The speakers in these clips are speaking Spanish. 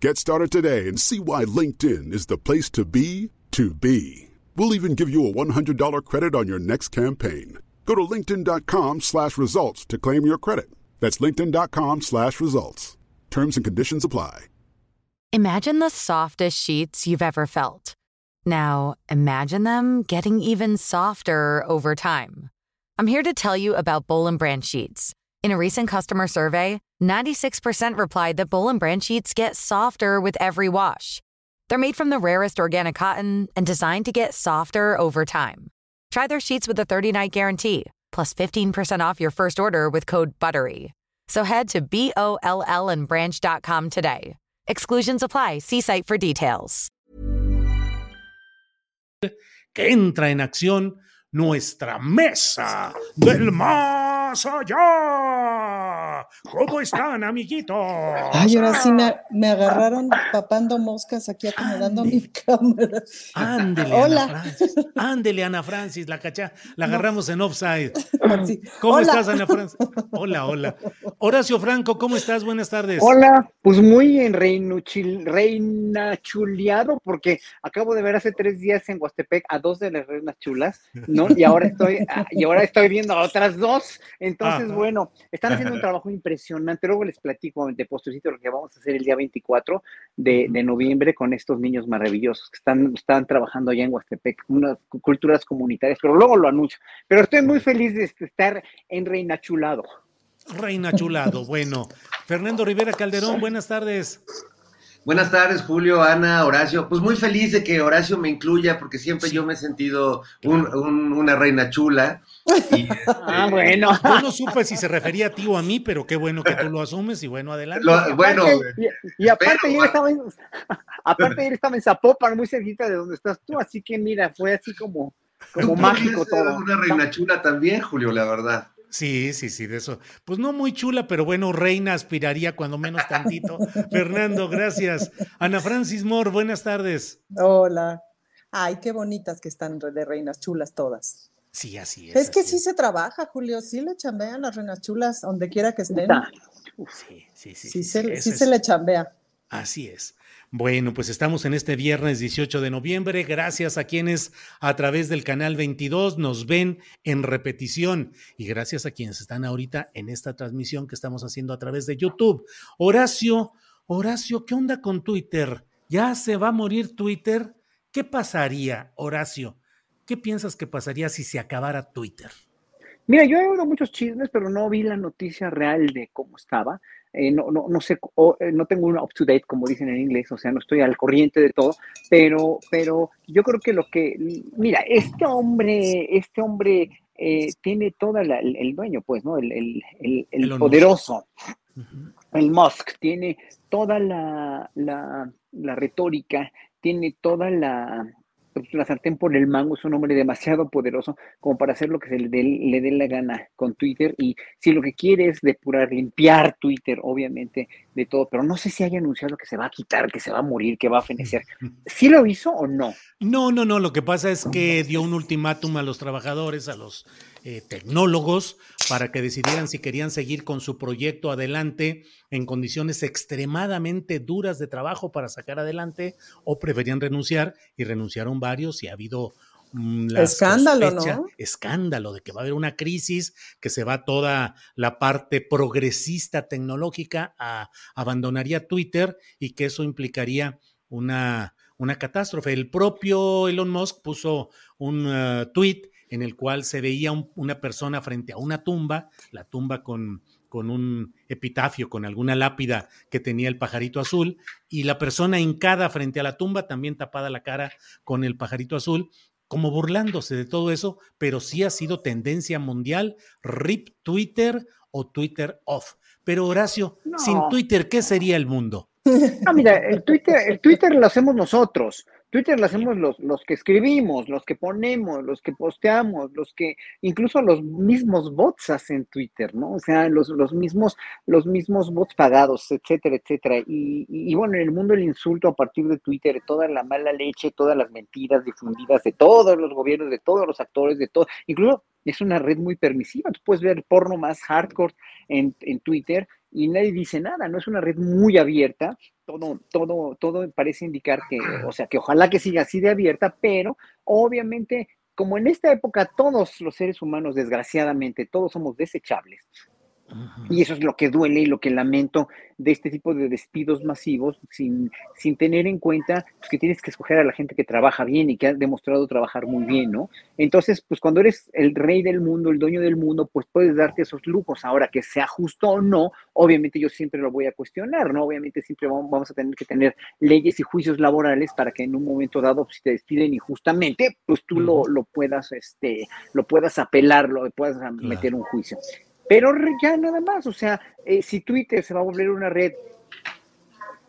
Get started today and see why LinkedIn is the place to be to be. We'll even give you a $100 credit on your next campaign. Go to linkedin.com slash results to claim your credit. That's linkedin.com slash results. Terms and conditions apply. Imagine the softest sheets you've ever felt. Now, imagine them getting even softer over time. I'm here to tell you about Bowl Branch sheets. In a recent customer survey, 96% replied that Bowl and Branch sheets get softer with every wash. They're made from the rarest organic cotton and designed to get softer over time. Try their sheets with a 30-night guarantee, plus 15% off your first order with code BUTTERY. So head to B-O-L-L and branch.com today. Exclusions apply. See site for details. Que entra en acción nuestra mesa del más allá. ¿Cómo están, amiguitos? Ay, ahora sí me, me agarraron papando moscas aquí acomodando mi cámara. Ándele, Hola. Ana Francis. Ándele, Ana Francis, la cacha, la agarramos en offside. Sí. ¿Cómo Hola. estás, Ana Francis? Hola, hola. Horacio Franco, ¿cómo estás? Buenas tardes. Hola, pues muy en reinuchil- reinachuleado porque acabo de ver hace tres días en Huastepec a dos de las reinas chulas, ¿no? Y ahora estoy, ah, y ahora estoy viendo a otras dos. Entonces, Ajá. bueno, están haciendo un trabajo impresionante. Luego les platico de postrecito lo que vamos a hacer el día 24 de, de noviembre con estos niños maravillosos que están, están trabajando allá en Huastepec, unas cu- culturas comunitarias, pero luego lo anuncio. Pero estoy muy feliz de estar en reinachulado. Reina Chulado, bueno. Fernando Rivera Calderón, buenas tardes. Buenas tardes, Julio, Ana, Horacio. Pues muy feliz de que Horacio me incluya, porque siempre yo me he sentido un- un- una reina chula. Y, Ah, este, bueno. Yo no supe si se refería a ti o a mí, pero qué bueno que tú lo asumes y bueno, adelante. lo- bueno, y, y aparte, pero, ayer estaba en, aparte ayer estaba en Zapopan, muy cerquita de donde estás tú, así que mira, fue así como, tú como mágico todo. una reina chula también, Julio, la verdad. Sí, sí, sí, de eso. Pues no muy chula, pero bueno, reina aspiraría cuando menos tantito. Fernando, gracias. Ana Francis Moore, buenas tardes. Hola. Ay, qué bonitas que están de reinas chulas todas. Sí, así es. Es que sí se trabaja, Julio, sí le chambean las reinas chulas, donde quiera que estén. Sí, sí, sí. Sí, se le chambea. Así es. Bueno, pues estamos en este viernes 18 de noviembre. Gracias a quienes a través del canal 22 nos ven en repetición y gracias a quienes están ahorita en esta transmisión que estamos haciendo a través de YouTube. Horacio, Horacio, ¿qué onda con Twitter? ¿Ya se va a morir Twitter? ¿Qué pasaría, Horacio? ¿Qué piensas que pasaría si se acabara Twitter? Mira, yo he oído muchos chismes, pero no vi la noticia real de cómo estaba. Eh, no, no, no sé, o, eh, no tengo una up to date, como dicen en inglés, o sea, no estoy al corriente de todo, pero, pero yo creo que lo que, mira, este hombre, este hombre eh, tiene toda la, el, el dueño, pues, ¿no? El, el, el, poderoso, el Musk, tiene toda la, la, la retórica, tiene toda la, la sartén por el mango, es un hombre demasiado poderoso como para hacer lo que se le dé, le dé la gana con Twitter. Y si lo que quiere es depurar, limpiar Twitter, obviamente, de todo, pero no sé si haya anunciado que se va a quitar, que se va a morir, que va a fenecer. ¿Sí lo hizo o no? No, no, no. Lo que pasa es que dio un ultimátum a los trabajadores, a los eh, tecnólogos, para que decidieran si querían seguir con su proyecto adelante en condiciones extremadamente duras de trabajo para sacar adelante o preferían renunciar y renunciaron varios y ha habido mm, la Escándalo, sospecha- ¿no? Escándalo de que va a haber una crisis, que se va toda la parte progresista tecnológica a abandonaría Twitter y que eso implicaría una una catástrofe. El propio Elon Musk puso un uh, tweet en el cual se veía un, una persona frente a una tumba, la tumba con, con un epitafio, con alguna lápida que tenía el pajarito azul, y la persona hincada frente a la tumba, también tapada la cara con el pajarito azul, como burlándose de todo eso, pero sí ha sido tendencia mundial, RIP Twitter o Twitter off. Pero Horacio, no. sin Twitter, ¿qué sería el mundo? No, mira, el Twitter, el Twitter lo hacemos nosotros. Twitter lo hacemos los, los que escribimos, los que ponemos, los que posteamos, los que incluso los mismos bots hacen Twitter, ¿no? O sea, los, los mismos, los mismos bots pagados, etcétera, etcétera. Y, y, y, bueno, en el mundo del insulto a partir de Twitter, toda la mala leche, todas las mentiras difundidas de todos los gobiernos, de todos los actores, de todo, incluso es una red muy permisiva. Tú puedes ver porno más hardcore en, en Twitter y nadie dice nada, no es una red muy abierta, todo, todo, todo parece indicar que, o sea, que ojalá que siga así de abierta, pero obviamente, como en esta época todos los seres humanos, desgraciadamente, todos somos desechables, y eso es lo que duele y lo que lamento de este tipo de despidos masivos, sin, sin tener en cuenta pues, que tienes que escoger a la gente que trabaja bien y que ha demostrado trabajar muy bien, ¿no? Entonces, pues cuando eres el rey del mundo, el dueño del mundo, pues puedes darte esos lujos. Ahora, que sea justo o no, obviamente yo siempre lo voy a cuestionar, ¿no? Obviamente siempre vamos a tener que tener leyes y juicios laborales para que en un momento dado, si te despiden injustamente, pues tú lo, lo, puedas, este, lo puedas apelar, lo puedas meter un juicio. Pero ya nada más, o sea, eh, si Twitter se va a volver una red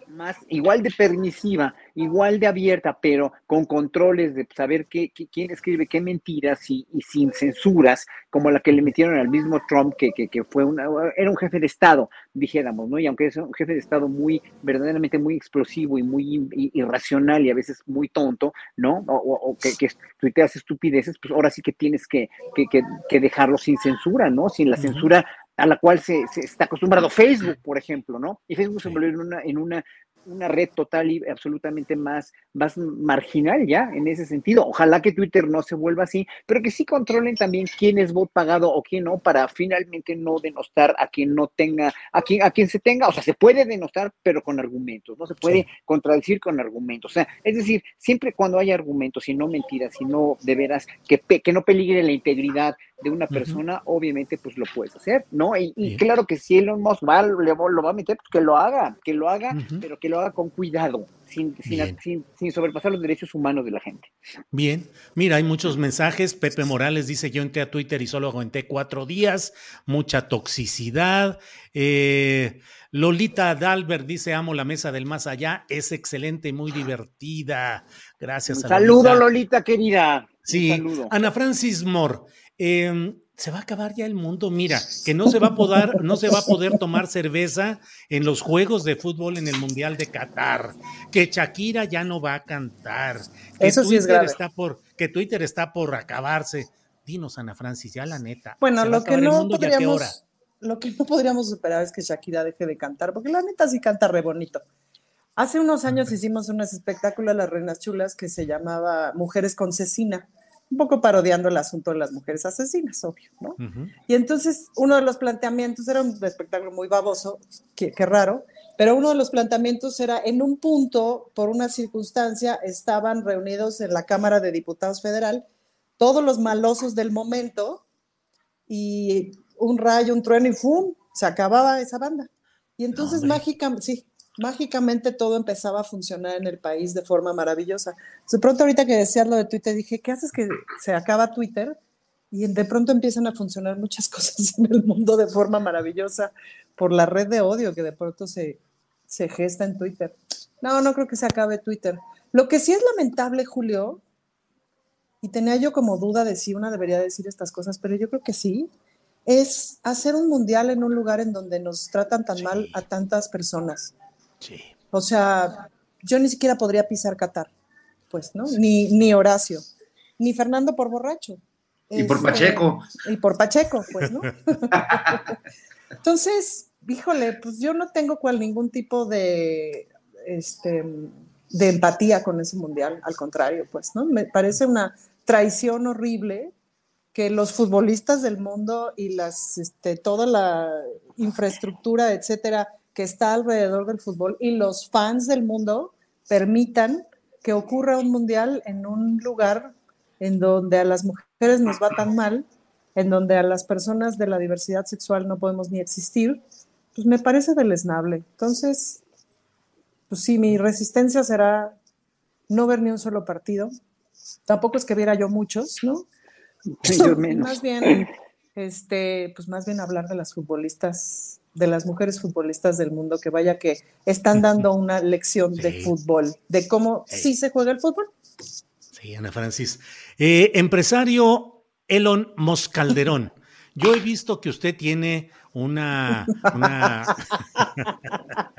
más igual de permisiva, igual de abierta, pero con controles de saber qué, qué quién escribe qué mentiras y, y, sin censuras, como la que le metieron al mismo Trump, que, que, que, fue una, era un jefe de Estado, dijéramos, ¿no? Y aunque es un jefe de Estado muy, verdaderamente muy explosivo y muy irracional y a veces muy tonto, ¿no? O, o, o que, que tuiteas estupideces, pues ahora sí que tienes que, que, que, dejarlo sin censura, ¿no? Sin la censura a la cual se, se, está acostumbrado Facebook, por ejemplo, ¿no? Y Facebook se volvió en una, en una una red total y absolutamente más, más marginal ya en ese sentido. Ojalá que Twitter no se vuelva así, pero que sí controlen también quién es bot pagado o quién no, para finalmente no denostar a quien no tenga, a quien, a quien se tenga, o sea, se puede denostar, pero con argumentos, no se puede sí. contradecir con argumentos. O sea, es decir, siempre cuando hay argumentos y no mentiras, y no de veras, que, que no peligre la integridad de una persona, uh -huh. obviamente pues lo puedes hacer, ¿no? Y, y claro que si Elon Musk va, le, lo va a meter, pues que lo haga, que lo haga, uh -huh. pero que lo haga con cuidado, sin, sin, sin, sin, sobrepasar los derechos humanos de la gente. Bien, mira, hay muchos mensajes. Pepe Morales dice: Yo entré a Twitter y solo aguanté cuatro días, mucha toxicidad. Eh, Lolita Dalbert dice: Amo la mesa del más allá, es excelente y muy divertida. Gracias Un saludo, Lolita. Lolita querida. Sí, Ana Francis Moore. Eh, se va a acabar ya el mundo. Mira, que no se va a poder, no se va a poder tomar cerveza en los juegos de fútbol en el Mundial de Qatar. Que Shakira ya no va a cantar. Que Eso Twitter sí es grave. está por, que Twitter está por acabarse. Dinos, Ana Francis, ya la neta. Bueno, lo que no podríamos, lo que no podríamos superar es que Shakira deje de cantar, porque la neta sí canta re bonito. Hace unos años hicimos unos espectáculos Las Reinas Chulas que se llamaba Mujeres con Cecina un poco parodiando el asunto de las mujeres asesinas, obvio, ¿no? Uh -huh. Y entonces uno de los planteamientos era un espectáculo muy baboso, qué, qué raro, pero uno de los planteamientos era en un punto, por una circunstancia, estaban reunidos en la Cámara de Diputados Federal todos los malosos del momento y un rayo, un trueno y ¡fum! Se acababa esa banda. Y entonces no, mágicamente, sí, mágicamente todo empezaba a funcionar en el país de forma maravillosa. De pronto ahorita que decías lo de Twitter, dije, ¿qué haces que se acaba Twitter? Y de pronto empiezan a funcionar muchas cosas en el mundo de forma maravillosa por la red de odio que de pronto se, se gesta en Twitter. No, no creo que se acabe Twitter. Lo que sí es lamentable, Julio, y tenía yo como duda de si una debería decir estas cosas, pero yo creo que sí, es hacer un mundial en un lugar en donde nos tratan tan sí. mal a tantas personas. Sí. O sea, yo ni siquiera podría pisar Qatar, pues, ¿no? Ni, ni Horacio, ni Fernando por borracho. Y por Pacheco. Eh, y por Pacheco, pues, ¿no? Entonces, híjole, pues yo no tengo cual ningún tipo de, este, de empatía con ese mundial, al contrario, pues, ¿no? Me parece una traición horrible que los futbolistas del mundo y las, este, toda la infraestructura, etcétera, que está alrededor del fútbol y los fans del mundo permitan que ocurra un mundial en un lugar en donde a las mujeres nos va tan mal, en donde a las personas de la diversidad sexual no podemos ni existir, pues me parece deleznable. Entonces, pues sí, mi resistencia será no ver ni un solo partido. Tampoco es que viera yo muchos, ¿no? Más bien, este, pues más bien hablar de las futbolistas, de las mujeres futbolistas del mundo, que vaya que están dando una lección de fútbol, de cómo sí se juega el fútbol. Sí, Ana Francis. Eh, empresario Elon Moscalderón. Yo he visto que usted tiene una.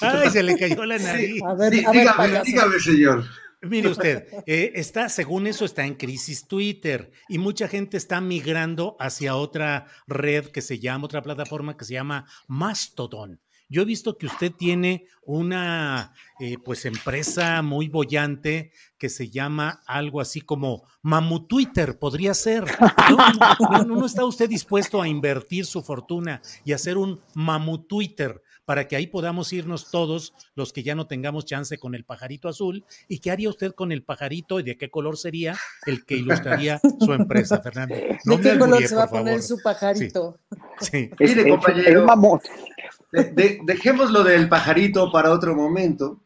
Ay, se le cayó la nariz. A ver, dígame, dígame, señor. Mire usted, eh, está, según eso, está en crisis Twitter y mucha gente está migrando hacia otra red que se llama, otra plataforma que se llama Mastodon. Yo he visto que usted tiene una eh, pues empresa muy bollante que se llama algo así como Mamu Twitter, podría ser. ¿No, no, está usted dispuesto a invertir su fortuna y hacer un Mamu Twitter para que ahí podamos irnos todos los que ya no tengamos chance con el pajarito azul? ¿Y qué haría usted con el pajarito y de qué color sería el que ilustraría su empresa, Fernando? ¿De qué color se va a poner su pajarito? Sí. Mire, compañero. dejemos lo del pajarito para otro momento.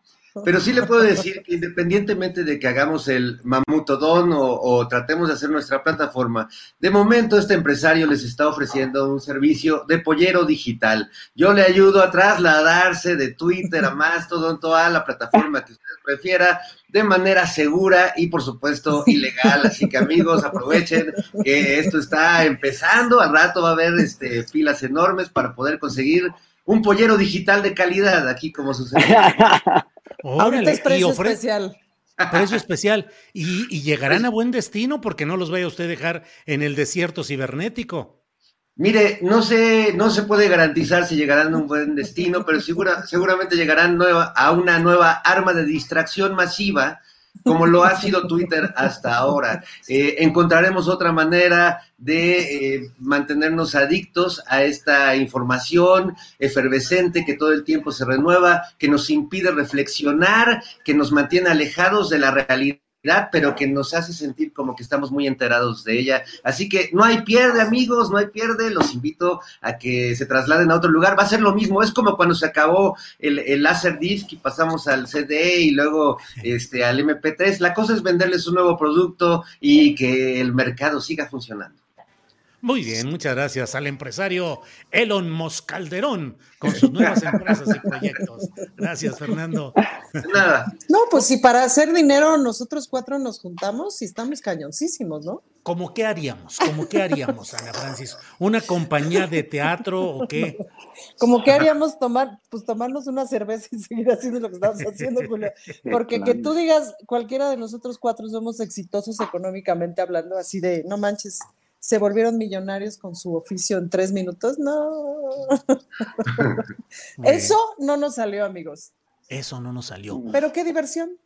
Pero sí le puedo decir que independientemente de que hagamos el mamutodón o, o, tratemos de hacer nuestra plataforma, de momento este empresario les está ofreciendo un servicio de pollero digital. Yo le ayudo a trasladarse de Twitter a Mastodon, toda la plataforma que usted prefiera, de manera segura y por supuesto ilegal. Así que amigos, aprovechen que esto está empezando. Al rato va a haber este, filas enormes para poder conseguir un pollero digital de calidad, aquí como sucede. Ahorita es precio especial. Precio especial. Y, llegarán a buen destino porque no los vaya usted a dejar en el desierto cibernético. Mire, no sé, no se puede garantizar si llegarán a un buen destino, pero segura, seguramente llegarán a una nueva arma de distracción masiva como lo ha sido Twitter hasta ahora. Eh, encontraremos otra manera de eh, mantenernos adictos a esta información efervescente que todo el tiempo se renueva, que nos impide reflexionar, que nos mantiene alejados de la realidad pero que nos hace sentir como que estamos muy enterados de ella. Así que no hay pierde, amigos, no hay pierde. Los invito a que se trasladen a otro lugar. Va a ser lo mismo. Es como cuando se acabó el, el disc y pasamos al CD y luego este, al MP3. La cosa es venderles un nuevo producto y que el mercado siga funcionando. Muy bien, muchas gracias al empresario Elon Moscalderón con sus nuevas empresas y proyectos. Gracias, Fernando. Nada. No, pues si para hacer dinero nosotros cuatro nos juntamos y estamos cañoncísimos, ¿no? ¿Cómo qué haríamos? ¿Cómo qué haríamos, Ana Francis? ¿Una compañía de teatro o qué? ¿Cómo qué haríamos tomar, pues tomarnos una cerveza y seguir haciendo lo que estamos haciendo, Julio. Porque que tú digas, cualquiera de nosotros cuatro somos exitosos económicamente hablando, así de, no manches, se volvieron millonarios con su oficio en tres minutos. No. Eso no nos salió, amigos. Eso no nos salió. Pero qué diversión.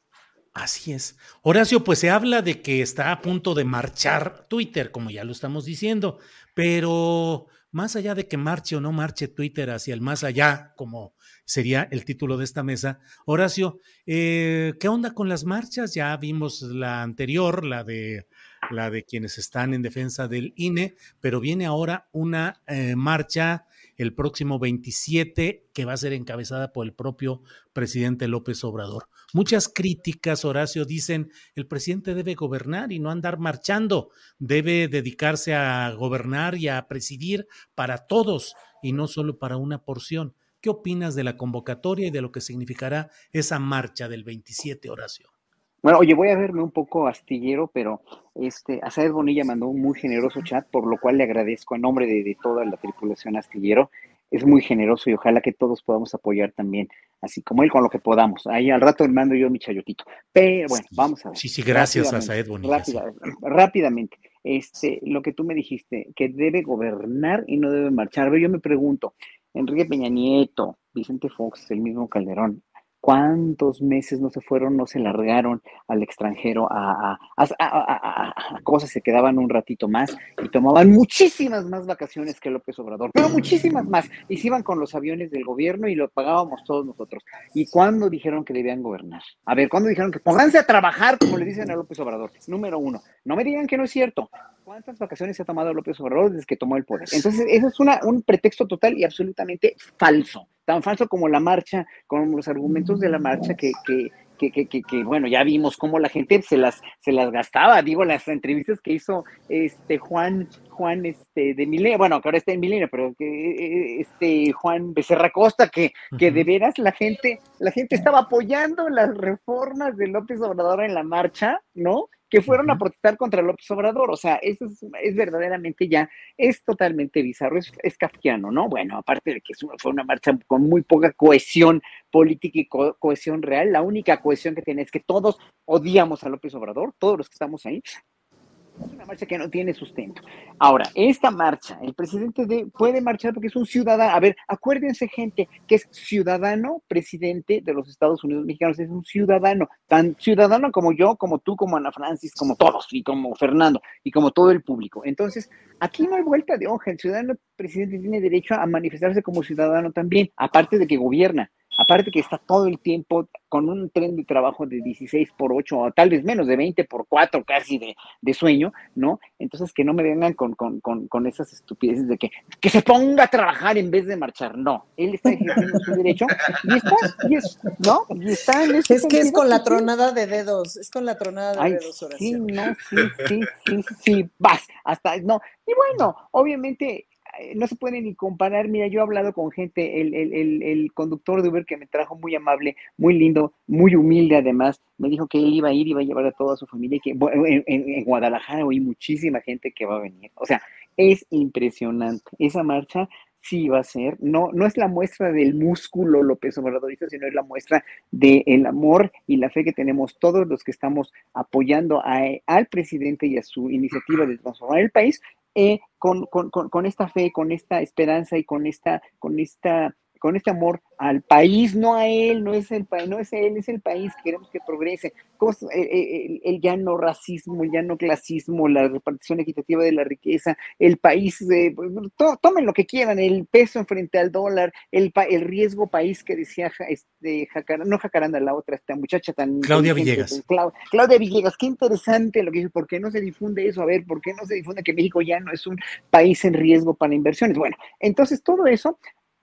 Así es. Horacio, pues se habla de que está a punto de marchar Twitter, como ya lo estamos diciendo, pero más allá de que marche o no marche Twitter hacia el más allá, como sería el título de esta mesa, Horacio, eh, ¿qué onda con las marchas? Ya vimos la anterior, la de la de quienes están en defensa del INE, pero viene ahora una eh, marcha el próximo 27 que va a ser encabezada por el propio presidente López Obrador. Muchas críticas, Horacio, dicen, el presidente debe gobernar y no andar marchando, debe dedicarse a gobernar y a presidir para todos y no solo para una porción. ¿Qué opinas de la convocatoria y de lo que significará esa marcha del 27, Horacio? Bueno, oye, voy a verme un poco astillero, pero este, Asaed Bonilla mandó un muy generoso chat, por lo cual le agradezco en nombre de, toda la tripulación astillero. Es muy generoso y ojalá que todos podamos apoyar también, así como él, con lo que podamos. Ahí al rato mando yo mi chayotito. Pero bueno, vamos a ver. Sí, sí, gracias a Bonilla. Rápidamente, este, lo que tú me dijiste, que debe gobernar y no debe marchar. A ver, yo me pregunto, Enrique Peña Nieto, Vicente Fox, el mismo Calderón, ¿Cuántos meses no se fueron, no se largaron al extranjero a, cosas, se quedaban un ratito más y tomaban muchísimas más vacaciones que López Obrador, pero muchísimas más. Y se iban con los aviones del gobierno y lo pagábamos todos nosotros. ¿Y cuándo dijeron que debían gobernar? A ver, ¿cuándo dijeron que pónganse a trabajar, como le dicen a López Obrador? Número uno, no me digan que no es cierto. ¿Cuántas vacaciones se ha tomado López Obrador desde que tomó el poder? Entonces, eso es un pretexto total y absolutamente falso tan falso como la marcha, como los argumentos de la marcha que, que, bueno, ya vimos cómo la gente se las, se las gastaba, digo, las entrevistas que hizo este Juan, Juan este, de Milenio, bueno, que ahora está en Milenio, pero que este Juan Becerra Costa, que, que de veras la gente, la gente estaba apoyando las reformas de López Obrador en la marcha, ¿no? que fueron a protestar contra López Obrador. O sea, eso es, verdaderamente ya, es totalmente bizarro, es, es, kafkiano, ¿no? Bueno, aparte de que fue una marcha con muy poca cohesión política y cohesión real, la única cohesión que tiene es que todos odiamos a López Obrador, todos los que estamos ahí, es una marcha que no tiene sustento. Ahora, esta marcha, el presidente puede marchar porque es un ciudadano. A ver, acuérdense, gente, que es ciudadano presidente de los Estados Unidos mexicanos. Es un ciudadano, tan ciudadano como yo, como tú, como Ana Francis, como todos, y como Fernando, y como todo el público. Entonces, aquí no hay vuelta de hoja. El ciudadano presidente tiene derecho a manifestarse como ciudadano también, aparte de que gobierna. Aparte que está todo el tiempo con un tren de trabajo de 16 por 8 o tal vez menos de 20 por 4 casi de, sueño, ¿no? Entonces que no me vengan con, con, esas estupideces de que, que se ponga a trabajar en vez de marchar. No, él está ejerciendo su derecho y está, y es, ¿no? Y está en ese Es que es con la tronada de dedos, es con la tronada de dedos. Sí, no, sí, sí, sí, sí, vas, hasta, no. Y bueno, obviamente no se puede ni comparar. Mira, yo he hablado con gente, el, el, el, conductor de Uber que me trajo muy amable, muy lindo, muy humilde además, me dijo que él iba a ir, iba a llevar a toda su familia que en, en, Guadalajara hay muchísima gente que va a venir. O sea, es impresionante. Esa marcha sí va a ser, no, no es la muestra del músculo López Obradorista, sino es la muestra del amor y la fe que tenemos todos los que estamos apoyando al presidente y a su iniciativa de transformar el país, eh, con, con, con, esta fe, con esta esperanza y con esta, con esta con este amor al país, no a él, no es el país, no es él, es el país que queremos que progrese. El, el, ya no racismo, el ya no clasismo, la repartición equitativa de la riqueza, el país, eh, tomen lo que quieran, el peso en frente al dólar, el, el riesgo país que decía este, no Jacaranda, la otra, esta muchacha tan... Claudia Villegas. Claudia Villegas, qué interesante lo que dice, ¿por qué no se difunde eso? A ver, ¿por qué no se difunde que México ya no es un país en riesgo para inversiones? Bueno, entonces todo eso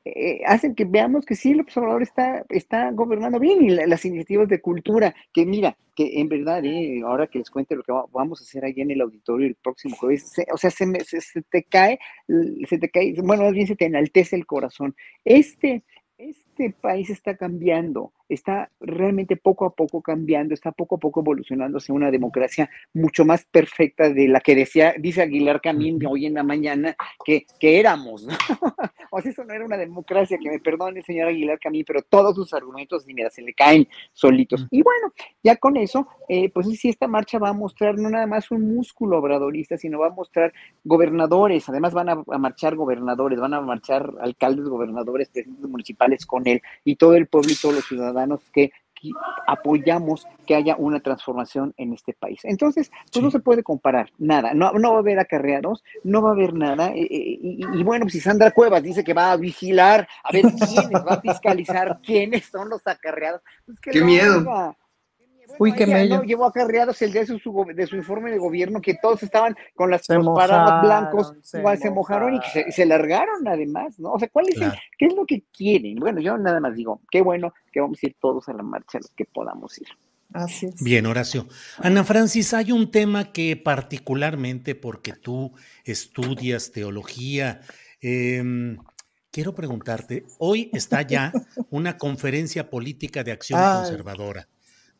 eh, hacen que veamos que sí, el observador está, está gobernando bien y las iniciativas de cultura, que mira, que en verdad, eh, ahora que les cuente lo que vamos a hacer ahí en el auditorio el próximo jueves, o sea, se, se, te cae, se te cae, bueno, más bien se te enaltece el corazón. Este, este país está cambiando, está realmente poco a poco cambiando, está poco a poco evolucionando hacia una democracia mucho más perfecta de la que decía, dice Aguilar Camín hoy en la mañana, que, que éramos, ¿no? o sea, eso no era una democracia, que me perdone el señor Aguilar Camín, pero todos sus argumentos, mira, se le caen solitos. Y bueno, ya con eso, eh, pues sí, esta marcha va a mostrar no nada más un músculo obradorista, sino va a mostrar gobernadores, además van a, a marchar gobernadores, van a marchar alcaldes, gobernadores, presidentes municipales con él, y todo el pueblo y todos los ciudadanos que apoyamos que haya una transformación en este país. Entonces, pues no se puede comparar nada, no, no va a haber acarreados, no va a haber nada. Eh, eh, y, bueno, si Sandra Cuevas dice que va a vigilar, a ver quiénes va a fiscalizar, quiénes son los acarreados. Pues Qué miedo. Uy, qué mello. llevó acarreados el día de su, de su informe de gobierno que todos estaban con las paradas blancos, igual se, mojaron y se, largaron además, ¿no? O sea, ¿cuál es qué es lo que quieren? Bueno, yo nada más digo, qué bueno que vamos a ir todos a la marcha los que podamos ir. Así es. Bien, Horacio. Ana Francis, hay un tema que particularmente porque tú estudias teología, em, quiero preguntarte, hoy está ya una conferencia política de acción conservadora.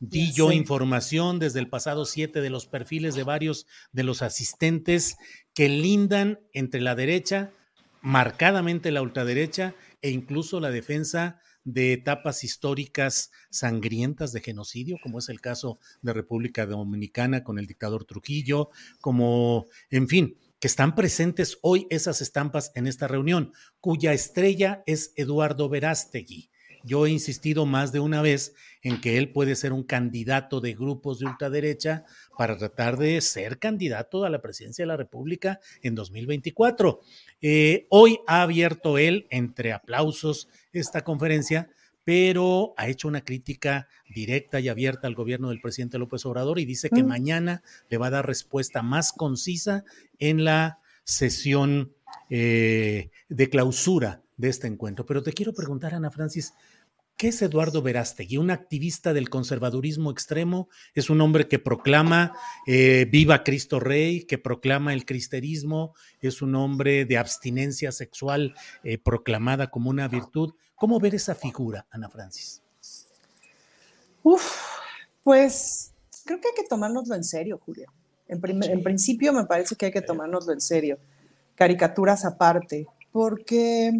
Di yo información desde el pasado 7 de los perfiles de varios de los asistentes que lindan entre la derecha, marcadamente la ultraderecha e incluso la defensa de etapas históricas sangrientas de genocidio, como es el caso de República Dominicana con el dictador Trujillo, como, en fin, que están presentes hoy esas estampas en esta reunión, cuya estrella es Eduardo Verástegui. Yo he insistido más de una vez en que él puede ser un candidato de grupos de ultraderecha para tratar de ser candidato a la presidencia de la República en 2024. Eh, hoy ha abierto él, entre aplausos, esta conferencia, pero ha hecho una crítica directa y abierta al gobierno del presidente López Obrador y dice que mm. mañana le va a dar respuesta más concisa en la sesión eh, de clausura de este encuentro. Pero te quiero preguntar, Ana Francis, ¿Qué es Eduardo Verástegui? Un activista del conservadurismo extremo, es un hombre que proclama eh, viva Cristo Rey, que proclama el cristerismo, es un hombre de abstinencia sexual eh, proclamada como una virtud. ¿Cómo ver esa figura, Ana Francis? Uf, pues creo que hay que tomárnoslo en serio, Julio. En, en principio me parece que hay que tomárnoslo en serio. Caricaturas aparte, porque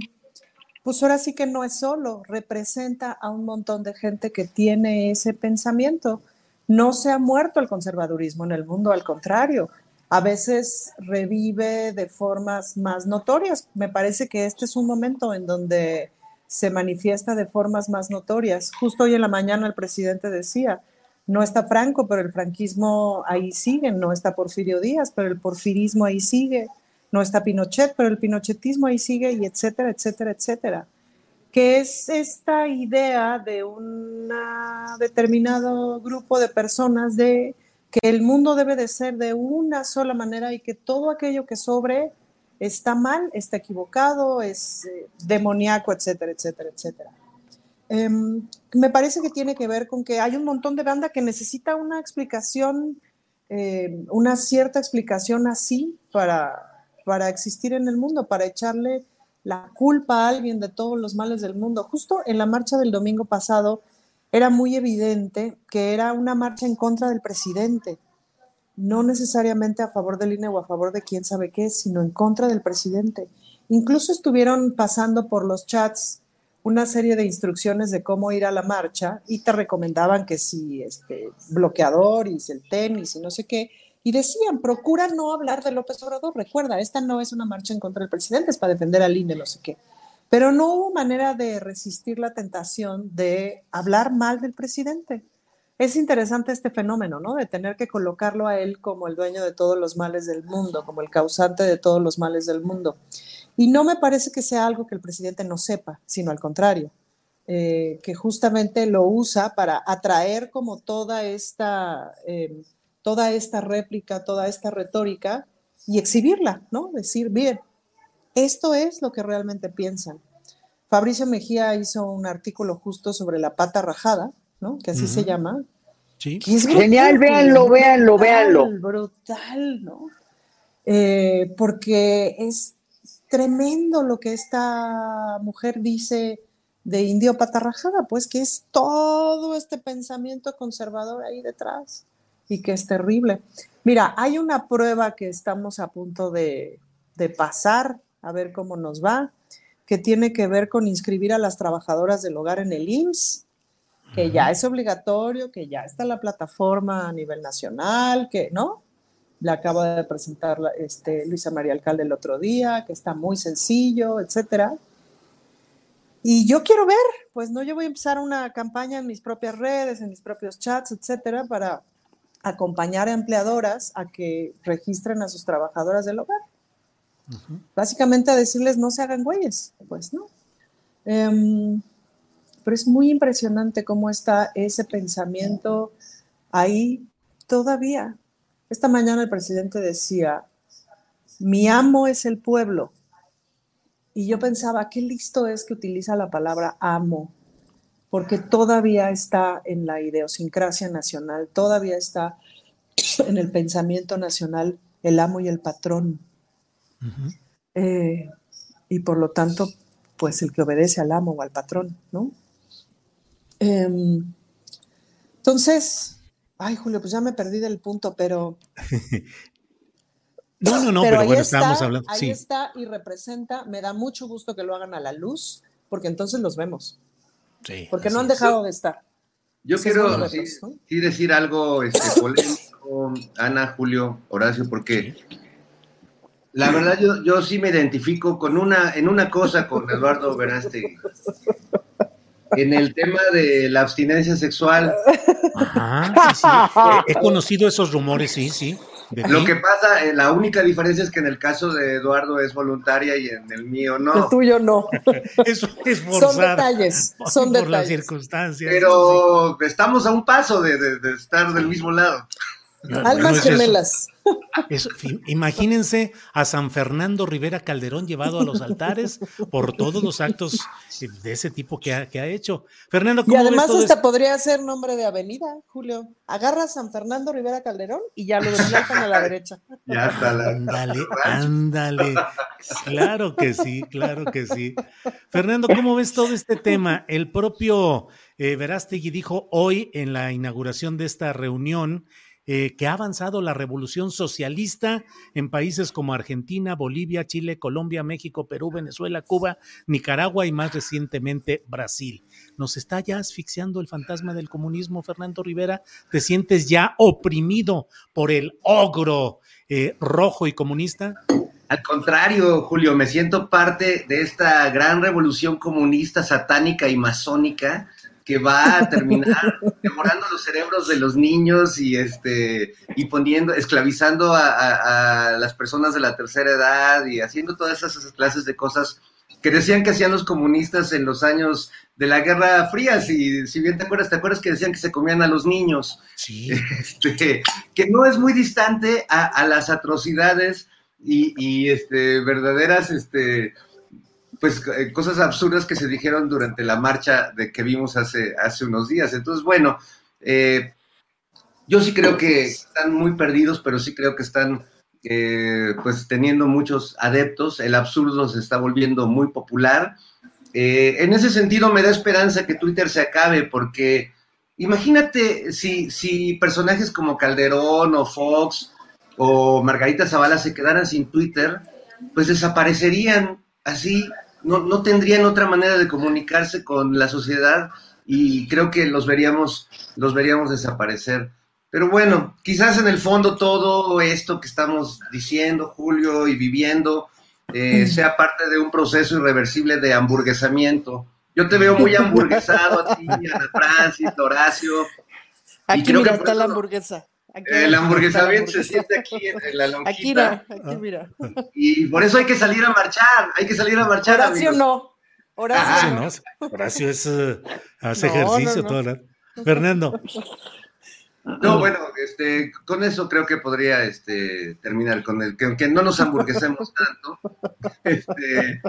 pues ahora sí que no es solo, representa a un montón de gente que tiene ese pensamiento. No se ha muerto el conservadurismo en el mundo, al contrario, a veces revive de formas más notorias. Me parece que este es un momento en donde se manifiesta de formas más notorias. Justo hoy en la mañana el presidente decía, no está Franco, pero el franquismo ahí sigue, no está Porfirio Díaz, pero el porfirismo ahí sigue no está Pinochet, pero el pinochetismo ahí sigue y etcétera, etcétera, etcétera. Que es esta idea de un determinado grupo de personas de que el mundo debe de ser de una sola manera y que todo aquello que sobre está mal, está equivocado, es eh, demoníaco, etcétera, etcétera, etcétera. Em, me parece que tiene que ver con que hay un montón de banda que necesita una explicación, eh, una cierta explicación así para, para existir en el mundo, para echarle la culpa a alguien de todos los males del mundo. Justo en la marcha del domingo pasado era muy evidente que era una marcha en contra del presidente, no necesariamente a favor del INE o a favor de quién sabe qué, sino en contra del presidente. Incluso estuvieron pasando por los chats una serie de instrucciones de cómo ir a la marcha y te recomendaban que si este bloqueador y si el tenis y no sé qué, y decían, procura no hablar de López Obrador. Recuerda, esta no es una marcha en contra del presidente, es para defender al INE, no sé qué. Pero no hubo manera de resistir la tentación de hablar mal del presidente. Es interesante este fenómeno, ¿no? De tener que colocarlo a él como el dueño de todos los males del mundo, como el causante de todos los males del mundo. Y no me parece que sea algo que el presidente no sepa, sino al contrario, eh, que justamente lo usa para atraer como toda esta... Eh, toda esta réplica, toda esta retórica y exhibirla, ¿no? Decir, bien, esto es lo que realmente piensan. Fabricio Mejía hizo un artículo justo sobre la pata rajada, ¿no? Que así se llama. Sí. Genial, véanlo, véanlo, véanlo. Brutal, ¿no? Eh, porque es tremendo lo que esta mujer dice de indio pata rajada, pues que es todo este pensamiento conservador ahí detrás y que es terrible. Mira, hay una prueba que estamos a punto de, pasar, a ver cómo nos va, que tiene que ver con inscribir a las trabajadoras del hogar en el IMSS, que ya es obligatorio, que ya está la plataforma a nivel nacional, que, ¿no? La acaba de presentar este, Luisa María Alcalde el otro día, que está muy sencillo, etcétera. Y yo quiero ver, pues no, yo voy a empezar una campaña en mis propias redes, en mis propios chats, etcétera, para acompañar a empleadoras a que registren a sus trabajadoras del hogar. Básicamente a decirles no se hagan güeyes, pues no. Em, pero es muy impresionante cómo está ese pensamiento ahí todavía. Esta mañana el presidente decía, mi amo es el pueblo. Y yo pensaba, qué listo es que utiliza la palabra amo porque todavía está en la idiosincrasia nacional, todavía está en el pensamiento nacional el amo y el patrón. Eh, y por lo tanto, pues el que obedece al amo o al patrón, ¿no? Em, entonces, ay Julio, pues ya me perdí del punto, pero... no, no, no, pero, bueno, estábamos hablando. Ahí está y representa, me da mucho gusto que lo hagan a la luz, porque entonces los vemos porque no han dejado de estar. Yo quiero sí, decir algo este, polémico, Ana, Julio, Horacio, porque la verdad yo, yo sí me identifico con una, en una cosa con Eduardo Verástegui. en el tema de la abstinencia sexual. Ajá, sí, He conocido esos rumores, sí, sí. Lo que pasa, eh, la única diferencia es que en el caso de Eduardo es voluntaria y en el mío no. El tuyo no. Eso es forzar. Son detalles, son por detalles. las circunstancias. Pero estamos a un paso de, de, de estar del mismo lado. Almas gemelas. Eso, imagínense a San Fernando Rivera Calderón llevado a los altares por todos los actos de ese tipo que ha, que ha hecho. Fernando, ¿cómo Y además ves hasta podría ser nombre de avenida, Julio. Agarra a San Fernando Rivera Calderón y ya lo desplazan a la derecha. Ya está la... Ándale, ándale. Claro que sí, claro que sí. Fernando, ¿cómo ves todo este tema? El propio eh, Verástegui dijo hoy en la inauguración de esta reunión eh, que ha avanzado la revolución socialista en países como Argentina, Bolivia, Chile, Colombia, México, Perú, Venezuela, Cuba, Nicaragua y más recientemente Brasil. ¿Nos está ya asfixiando el fantasma del comunismo, Fernando Rivera? ¿Te sientes ya oprimido por el ogro eh, rojo y comunista? Al contrario, Julio, me siento parte de esta gran revolución comunista, satánica y masónica que va a terminar demorando los cerebros de los niños y este y poniendo, esclavizando a, a, las personas de la tercera edad y haciendo todas esas clases de cosas que decían que hacían los comunistas en los años de la Guerra Fría, si, si bien te acuerdas, te acuerdas que decían que se comían a los niños, sí. este, que no es muy distante a, a las atrocidades y, y, este, verdaderas este, pues eh, cosas absurdas que se dijeron durante la marcha de que vimos hace, hace unos días. Entonces, bueno, eh, yo sí creo que están muy perdidos, pero sí creo que están eh, pues teniendo muchos adeptos. El absurdo se está volviendo muy popular. en ese sentido, me da esperanza que Twitter se acabe, porque imagínate si, si personajes como Calderón o Fox o Margarita Zavala se quedaran sin Twitter, pues desaparecerían así no, no tendrían otra manera de comunicarse con la sociedad y creo que los veríamos, los veríamos desaparecer. Pero bueno, quizás en el fondo todo esto que estamos diciendo, Julio, y viviendo, eh, sea parte de un proceso irreversible de hamburguesamiento. Yo te veo muy hamburguesado a ti, Ana Francis, Horacio. Aquí creo mira, está la hamburguesa. Aquí el hamburguesamiento se siente aquí en la lonjita. Aquí, mira, aquí mira. Y por eso hay que salir a marchar, hay que salir a marchar. Horacio amigos. no. Horacio ah, no. Horacio es, uh, hace no, ejercicio no, no. toda la... Fernando. No, bueno, este, con eso creo que podría este, terminar con el que aunque no nos hamburguesemos tanto. Este,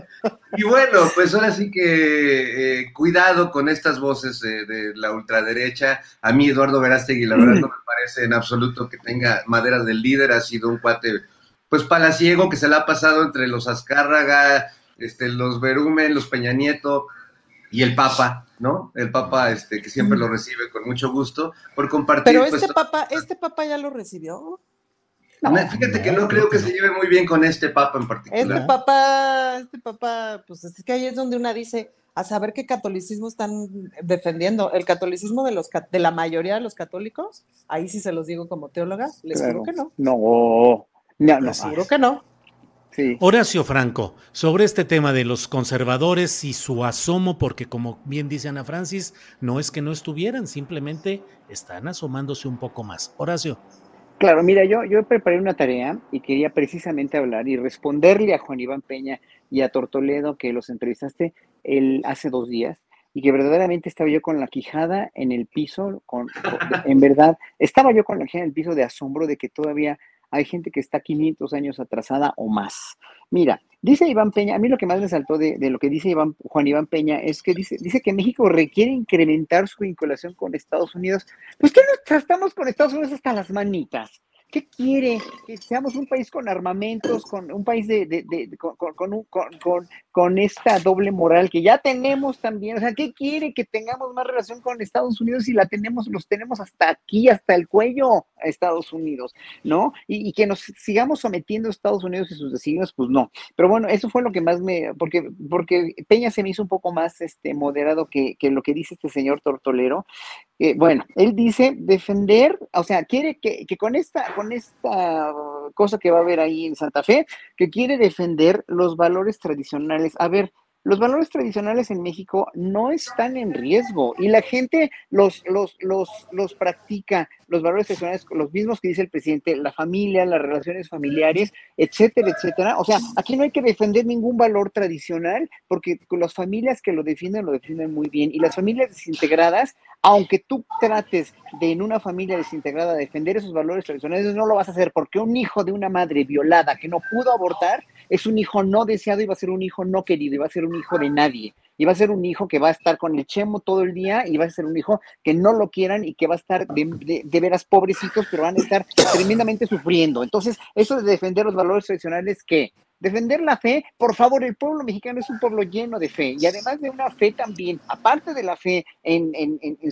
y bueno, pues ahora sí que eh, cuidado con estas voces eh, de la ultraderecha. A mí Eduardo Verástegui, la verdad no me parece en absoluto que tenga madera del líder, ha sido un cuate pues palaciego que se le ha pasado entre los Azcárraga, este, los Berumen, los Peña Nieto y el Papa, ¿no? El Papa, este, que siempre lo recibe con mucho gusto, por compartir. Pero pues, este Papa, este Papa ya lo recibió. No, Fíjate que no creo que se lleve muy bien con este Papa en particular. Este Papa, este Papa, pues es que ahí es donde una dice, a saber qué catolicismo están defendiendo. El catolicismo de los de la mayoría de los católicos, ahí sí se los digo como teóloga, les Claro. juro que no. No, no, no. Les juro que no. Sí. Horacio Franco, sobre este tema de los conservadores y su asomo, porque como bien dice Ana Francis, no es que no estuvieran, simplemente están asomándose un poco más. Horacio. Claro, mira, yo, yo preparé una tarea y quería precisamente hablar y responderle a Juan Iván Peña y a Tortoledo, que los entrevistaste el, hace dos días, y que verdaderamente estaba yo con la quijada en el piso, con, en verdad, estaba yo con la quijada en el piso de asombro de que todavía hay gente que está 500 años atrasada o más. Mira, dice Iván Peña, a mí lo que más me saltó de, lo que dice Iván, Juan Iván Peña es que dice, dice que México requiere incrementar su vinculación con Estados Unidos. Pues que no estamos con Estados Unidos hasta las manitas. ¿Qué quiere? Que seamos un país con armamentos, con un país de, con, con- un- con- esta doble moral que ya tenemos también. O sea, ¿qué quiere? Que tengamos más relación con Estados Unidos y la tenemos, los tenemos hasta aquí, hasta el cuello a Estados Unidos, ¿no? Y, que nos sigamos sometiendo a Estados Unidos y sus designios, pues no. Pero bueno, eso fue lo que más me, porque, porque Peña se me hizo un poco más este, moderado que, que lo que dice este señor Tortolero. Eh, bueno, él dice defender, o sea, quiere que, que con esta, esta cosa que va a haber ahí en Santa Fe, que quiere defender los valores tradicionales. A ver, los valores tradicionales en México no están en riesgo y la gente los, los, los, los practica, los valores tradicionales, los mismos que dice el presidente, la familia, las relaciones familiares, etcétera, etcétera. O sea, aquí no hay que defender ningún valor tradicional porque las familias que lo defienden lo defienden muy bien y las familias desintegradas, aunque tú trates de en una familia desintegrada defender esos valores tradicionales, no lo vas a hacer porque un hijo de una madre violada que no pudo abortar es un hijo no deseado y va a ser un hijo no querido y va a ser un hijo de nadie. Y va a ser un hijo que va a estar con el chemo todo el día y va a ser un hijo que no lo quieran y que va a estar de, de veras pobrecitos, pero van a estar tremendamente sufriendo. Entonces, eso de defender los valores tradicionales, ¿qué? Defender la fe, por favor, el pueblo mexicano es un pueblo lleno de fe y además de una fe también, aparte de la fe en,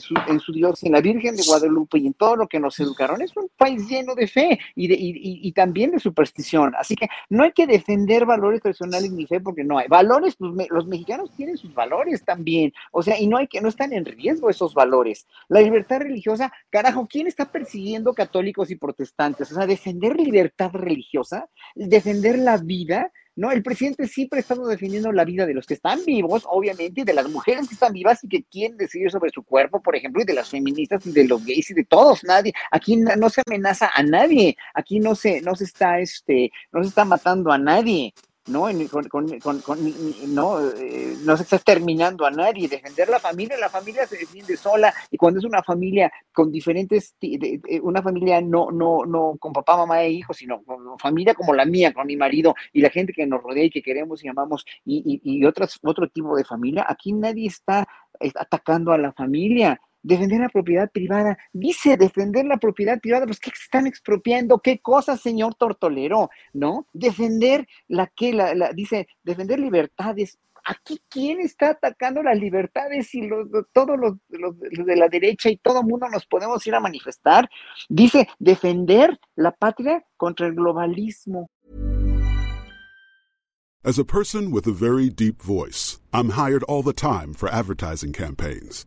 su, en, su, Dios, en la Virgen de Guadalupe y en todo lo que nos educaron, es un país lleno de fe y, también de superstición. Así que no hay que defender valores personales ni fe porque no hay. Valores, pues los mexicanos tienen sus valores también, o sea, y no hay que, no están en riesgo esos valores. La libertad religiosa, carajo, ¿quién está persiguiendo católicos y protestantes? O sea, defender libertad religiosa, defender la vida ¿no? El presidente siempre ha estado defendiendo la vida de los que están vivos, obviamente, de las mujeres que están vivas y que quieren decidir sobre su cuerpo, por ejemplo, y de las feministas y de los gays y de todos, nadie, aquí no se amenaza a nadie, aquí no se, no se está, este, no se está matando a nadie, ¿no? Con, con, con, no, eh, no se está terminando a nadie. Defender la familia, la familia se defiende sola y cuando es una familia con diferentes, una familia no, no, no con papá, mamá e hijos, sino con familia como la mía, con mi marido y la gente que nos rodea y que queremos y amamos y, y, y otras, otro tipo de familia, aquí nadie está atacando a la familia defender la propiedad privada. Dice defender la propiedad privada, pues ¿qué están expropiando? ¿Qué cosas, señor Tortolero? ¿No? Defender la que, la, dice, defender libertades. Aquí, ¿quién está atacando las libertades y los, todos los, de la derecha y todo mundo nos podemos ir a manifestar? Dice, defender la patria contra el globalismo. As a person with a very deep voice, I'm hired all the time for advertising campaigns.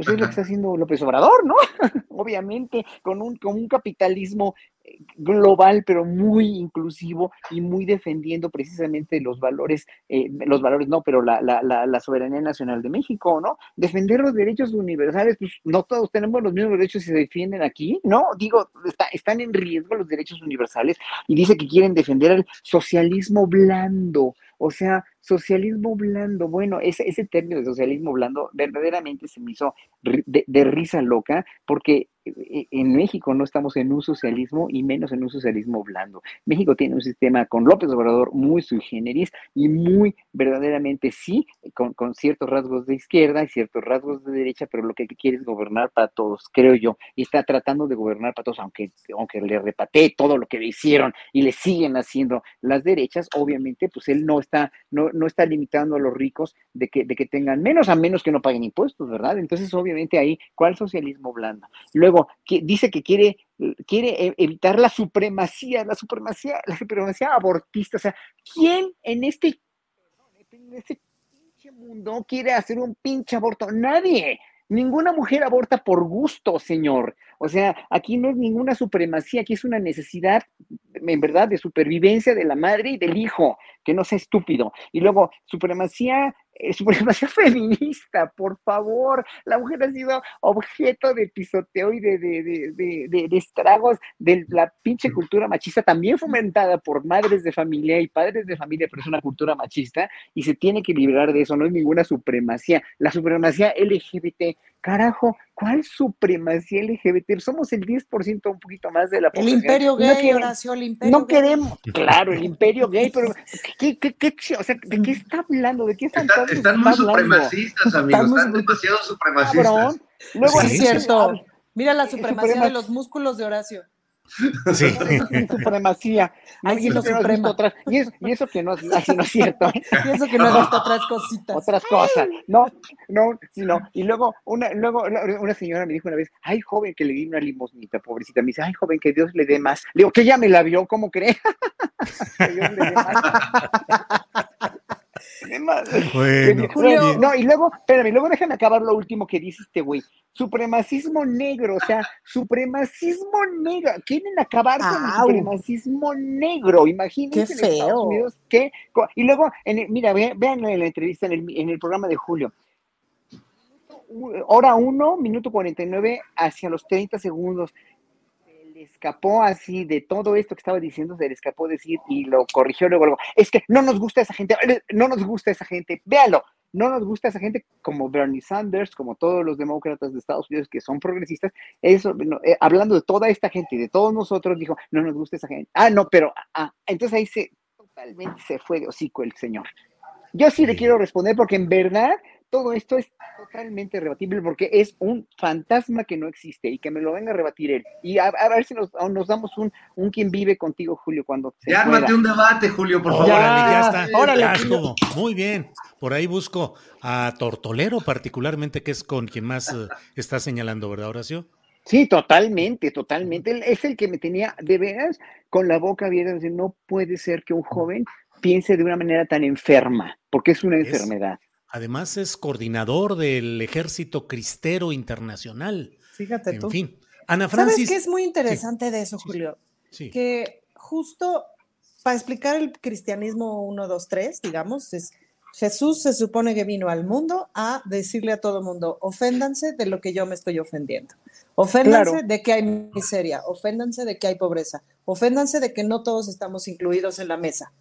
pues es lo que está haciendo López Obrador, ¿no? Obviamente, con un, con un capitalismo eh, global, pero muy inclusivo y muy defendiendo precisamente los valores, eh, los valores no, pero la, la, la, soberanía nacional de México, ¿no? Defender los derechos universales, pues no todos tenemos los mismos derechos y se defienden aquí, ¿no? Digo, está, están en riesgo los derechos universales y dice que quieren defender el socialismo blando, o sea, socialismo blando, bueno, ese, ese término de socialismo blando verdaderamente se me hizo de, de risa loca, porque en México no estamos en un socialismo y menos en un socialismo blando. México tiene un sistema con López Obrador muy sui generis y muy verdaderamente sí, con, con, ciertos rasgos de izquierda y ciertos rasgos de derecha, pero lo que quiere es gobernar para todos, creo yo, y está tratando de gobernar para todos, aunque, aunque le repatee todo lo que le hicieron y le siguen haciendo las derechas, obviamente, pues él no está, no, no está limitando a los ricos de que, de que tengan menos, a menos que no paguen impuestos, ¿verdad? Entonces, obviamente ahí, ¿cuál socialismo blando? Que dice que quiere, quiere e, evitar la supremacía, la supremacía, la supremacía abortista. O sea, ¿quién en este, en este pinche mundo quiere hacer un pinche aborto? Nadie. Ninguna mujer aborta por gusto, señor. O sea, aquí no es ninguna supremacía, aquí es una necesidad, en verdad, de supervivencia de la madre y del hijo, que no sea estúpido. Y luego, supremacía supremacía feminista, por favor. La mujer ha sido objeto de pisoteo y de, de, estragos de la pinche cultura machista, también fomentada por madres de familia y padres de familia, pero es una cultura machista y se tiene que liberar de eso, no es ninguna supremacía. La supremacía LGBT, carajo, ¿cuál supremacía LGBT? Somos el 10% un poquito más de la población. El imperio gay, Horacio, el imperio No queremos, claro, el imperio gay, pero ¿qué, qué, qué, o sea, ¿de qué está hablando? ¿De qué están están muy supremacistas, amigos. Están, demasiado supremacistas. Luego es cierto. Mira la supremacía de los músculos de Horacio. Sí. Supremacía. y, eso que no y, eso, y, eso, que no, así no es cierto. Y eso que no ha visto otras cositas. Otras cosas. No, no, sino. Y luego una, luego una señora me dijo una vez, ay, joven, que le di una limosnita, pobrecita. Me dice, ay, joven, que Dios le dé más. Le digo, que ya me la vio, ¿cómo cree? que Dios le dé más. Bueno, no, y luego, espérame, luego déjame acabar lo último que dice este güey. Supremacismo negro, o sea, supremacismo negro. Quieren acabar con el supremacismo negro. Imagínense Qué feo. Y luego, en mira, vean en la entrevista en el, en el programa de Julio hora 1, minuto 49, hacia los 30 segundos escapó así de todo esto que estaba diciendo, se le escapó decir y lo corrigió luego, Es que no nos gusta esa gente, no nos gusta esa gente, véalo, no nos gusta esa gente como Bernie Sanders, como todos los demócratas de Estados Unidos que son progresistas. Eso, eh, hablando de toda esta gente y de todos nosotros, dijo, no nos gusta esa gente. Ah, no, pero, ah, ah entonces ahí se, totalmente se fue de hocico el señor. Yo sí le quiero responder porque en verdad todo esto es totalmente rebatible porque es un fantasma que no existe y que me lo venga a rebatir él. Y a, ver si nos, nos, damos un, un quien vive contigo, Julio, cuando se Ya ármate un debate, Julio, por favor. Ya, está. Órale, estuvo. Muy bien. Por ahí busco a Tortolero particularmente, que es con quien más eh, está señalando, ¿verdad, Horacio? Sí, totalmente, totalmente. es el que me tenía de veras con la boca abierta. No puede ser que un joven piense de una manera tan enferma, porque es una enfermedad. Además es coordinador del Ejército Cristero Internacional. Fíjate en tú. fin. Ana Francis. ¿Sabes qué es muy interesante de eso, Julio? Sí. Que justo para explicar el cristianismo 1, 2, 3, digamos, es Jesús se supone que vino al mundo a decirle a todo el mundo, oféndanse de lo que yo me estoy ofendiendo. Oféndanse de que hay miseria, oféndanse de que hay pobreza, oféndanse de que no todos estamos incluidos en la mesa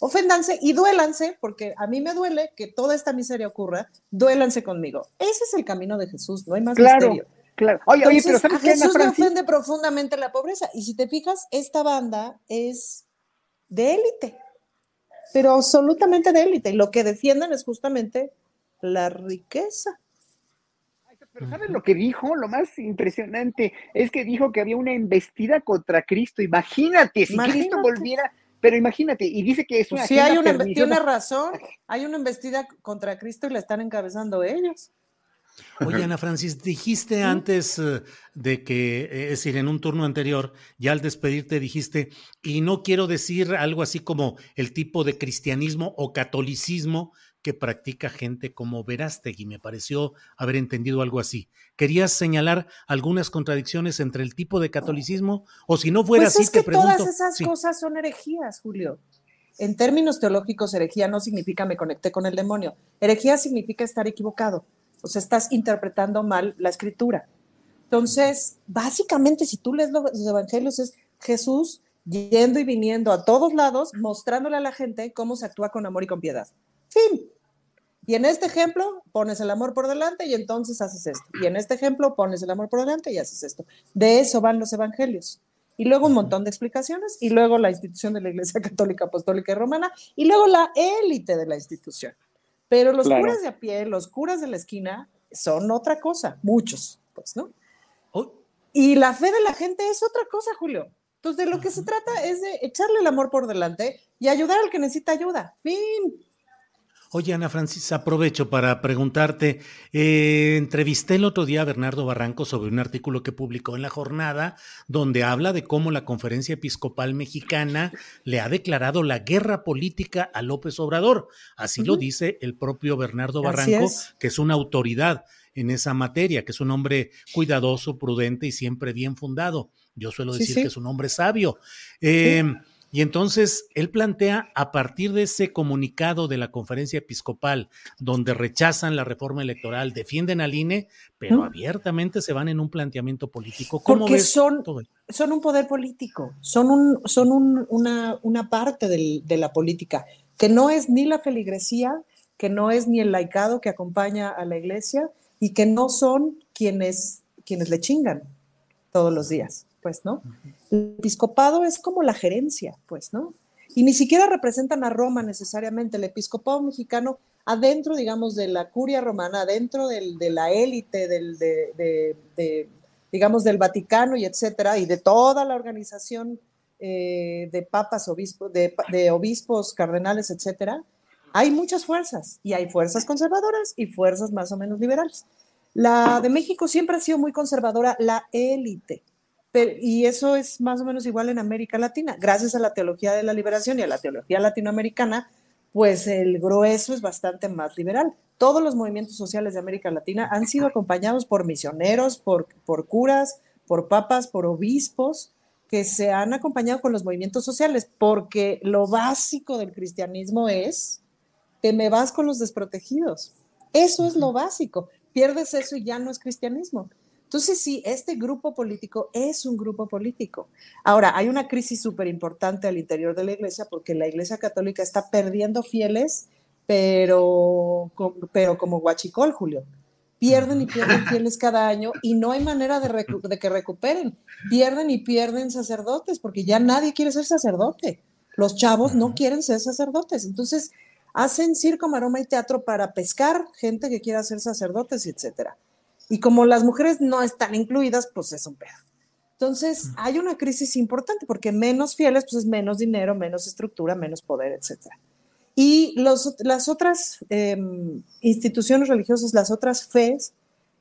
oféndanse y duélanse, porque a mí me duele que toda esta miseria ocurra, duélanse conmigo. Ese es el camino de Jesús, no hay más misterio. Claro. Oye, oye, pero ¿sabes a Jesús le ofende profundamente la pobreza. Y si te fijas, esta banda es de élite, pero absolutamente de élite. Y lo que defienden es justamente la riqueza. Pero ¿sabes lo que dijo? Lo más impresionante es que dijo que había una embestida contra Cristo. Imagínate, si Cristo volviera pero imagínate, y dice que es una. sí, hay una, tiene razón. Hay una embestida contra Cristo y la están encabezando ellos. Oye, Ana Francis, dijiste antes eh, de que, eh, es decir, en un turno anterior, ya al despedirte dijiste, y no quiero decir algo así como el tipo de cristianismo o catolicismo que practica gente como Verástegui. Me pareció haber entendido algo así. ¿Querías señalar algunas contradicciones entre el tipo de catolicismo? O si no fuera pues así, es que te pregunto. Todas esas cosas son herejías, Julio. En términos teológicos, herejía no significa me conecté con el demonio. Herejía significa estar equivocado. O sea, estás interpretando mal la escritura. Entonces, básicamente, si tú lees los evangelios, es Jesús yendo y viniendo a todos lados, mostrándole a la gente cómo se actúa con amor y con piedad. Fin. Y en este ejemplo pones el amor por delante y entonces haces esto. Y en este ejemplo pones el amor por delante y haces esto. De eso van los evangelios. Y luego un montón de explicaciones, y luego la institución de la Iglesia Católica Apostólica y Romana, y luego la élite de la institución. Pero los curas de a pie, los curas de la esquina, son otra cosa, muchos, pues, ¿no? Oh. Y la fe de la gente es otra cosa, Julio. Entonces, de lo que se trata es de echarle el amor por delante y ayudar al que necesita ayuda. Fin. Oye, Ana Francis, aprovecho para preguntarte, eh, entrevisté el otro día a Bernardo Barranco sobre un artículo que publicó en la jornada donde habla de cómo la Conferencia Episcopal Mexicana le ha declarado la guerra política a López Obrador. Así lo dice el propio Bernardo Barranco, que es una autoridad en esa materia, que es un hombre cuidadoso, prudente y siempre bien fundado. Yo suelo decir que es un hombre sabio. Eh, y entonces él plantea, a partir de ese comunicado de la conferencia episcopal, donde rechazan la reforma electoral, defienden al INE, pero abiertamente se van en un planteamiento político. ¿Cómo Porque son, son un poder político, son, un, son una, una, parte de la política, que no es ni la feligresía, que no es ni el laicado que acompaña a la iglesia y que no son quienes, quienes le chingan todos los días pues, ¿no? El episcopado es como la gerencia, pues, ¿no? Y ni siquiera representan a Roma necesariamente. El episcopado mexicano, adentro, digamos, de la curia romana, adentro del, de la élite, del, de, digamos, del Vaticano y etcétera, y de toda la organización eh, de papas, obispos, de, obispos, cardenales, etcétera, hay muchas fuerzas, y hay fuerzas conservadoras y fuerzas más o menos liberales. La de México siempre ha sido muy conservadora, la élite y eso es más o menos igual en América Latina. Gracias a la teología de la liberación y a la teología latinoamericana, pues el grueso es bastante más liberal. Todos los movimientos sociales de América Latina han sido acompañados por misioneros, por, por curas, por papas, por obispos, que se han acompañado con los movimientos sociales, porque lo básico del cristianismo es que me vas con los desprotegidos. Eso es lo básico. Pierdes eso y ya no es cristianismo. Entonces, sí, este grupo político es un grupo político. Ahora, hay una crisis súper importante al interior de la iglesia porque la iglesia católica está perdiendo fieles, pero, pero como guachicol, Julio. Pierden y pierden fieles cada año y no hay manera de, de que recuperen. Pierden y pierden sacerdotes porque ya nadie quiere ser sacerdote. Los chavos no quieren ser sacerdotes. Entonces, hacen circo, maroma y teatro para pescar gente que quiera ser sacerdotes, etcétera. Y como las mujeres no están incluidas, pues es un pedo. Entonces, hay una crisis importante porque menos fieles, pues es menos dinero, menos estructura, menos poder, etc. Y los, las otras em, instituciones religiosas, las otras fes,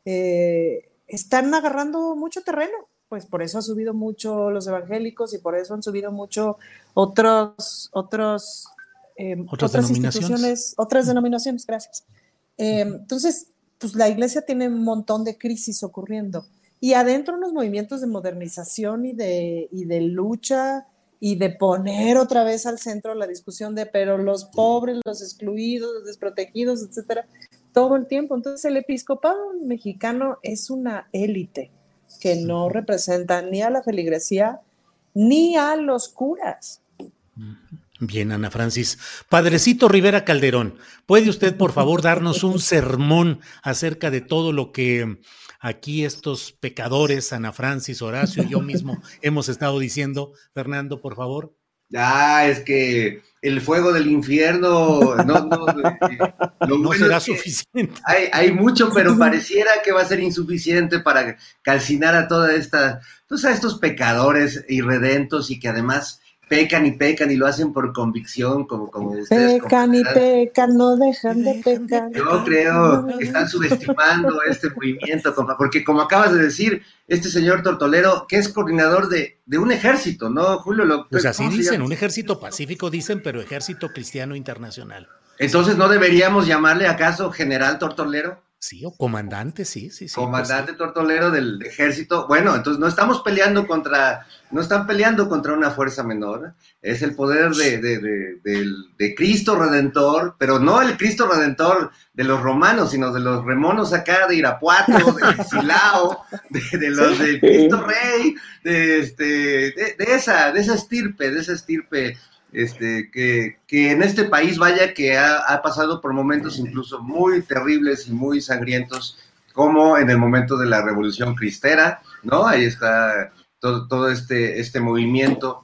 eh, están agarrando mucho terreno. Pues por eso han subido mucho los evangélicos y por eso han subido mucho otros, otros, em, otras, instituciones, otras denominaciones, gracias. Em, entonces, pues la iglesia tiene un montón de crisis ocurriendo. Y adentro unos movimientos de modernización y de, y de lucha y de poner otra vez al centro la discusión de, pero los pobres, los excluidos, los desprotegidos, etcétera, todo el tiempo. Entonces, el episcopado mexicano es una élite que no representa ni a la feligresía ni a los curas. Bien, Ana Francis. Padrecito Rivera Calderón, ¿puede usted por favor darnos un sermón acerca de todo lo que aquí estos pecadores, Ana Francis, Horacio y yo mismo hemos estado diciendo? Fernando, por favor. Ah, es que el fuego del infierno no, no, no será suficiente. Hay, hay, mucho, pero pareciera que va a ser insuficiente para calcinar a toda esta, pues a estos pecadores irredentos y que además pecan y pecan y lo hacen por convicción, como, como ustedes. Pecan y pecan, no dejan de pecar. Yo creo que están subestimando este movimiento, porque como acabas de decir, este señor Tortolero, que es coordinador de, un ejército, ¿no, Julio? Lo, pues así dicen, un ejército pacífico dicen, pero ejército cristiano internacional. Entonces, ¿no deberíamos llamarle acaso general Tortolero? Sí, o comandante, sí, sí, sí. Pues comandante tortolero del ejército. Bueno, entonces no estamos peleando contra, no están peleando contra una fuerza menor, es el poder de, de, de, Cristo Redentor, pero no el Cristo Redentor de los romanos, sino de los remonos acá de Irapuato, de Silao, de, los de Cristo Rey, de, este, de, esa, de esa estirpe, de esa estirpe este, que, en este país vaya que ha, pasado por momentos incluso muy terribles y muy sangrientos, como en el momento de la Revolución Cristera, ¿no? Ahí está todo, este, este movimiento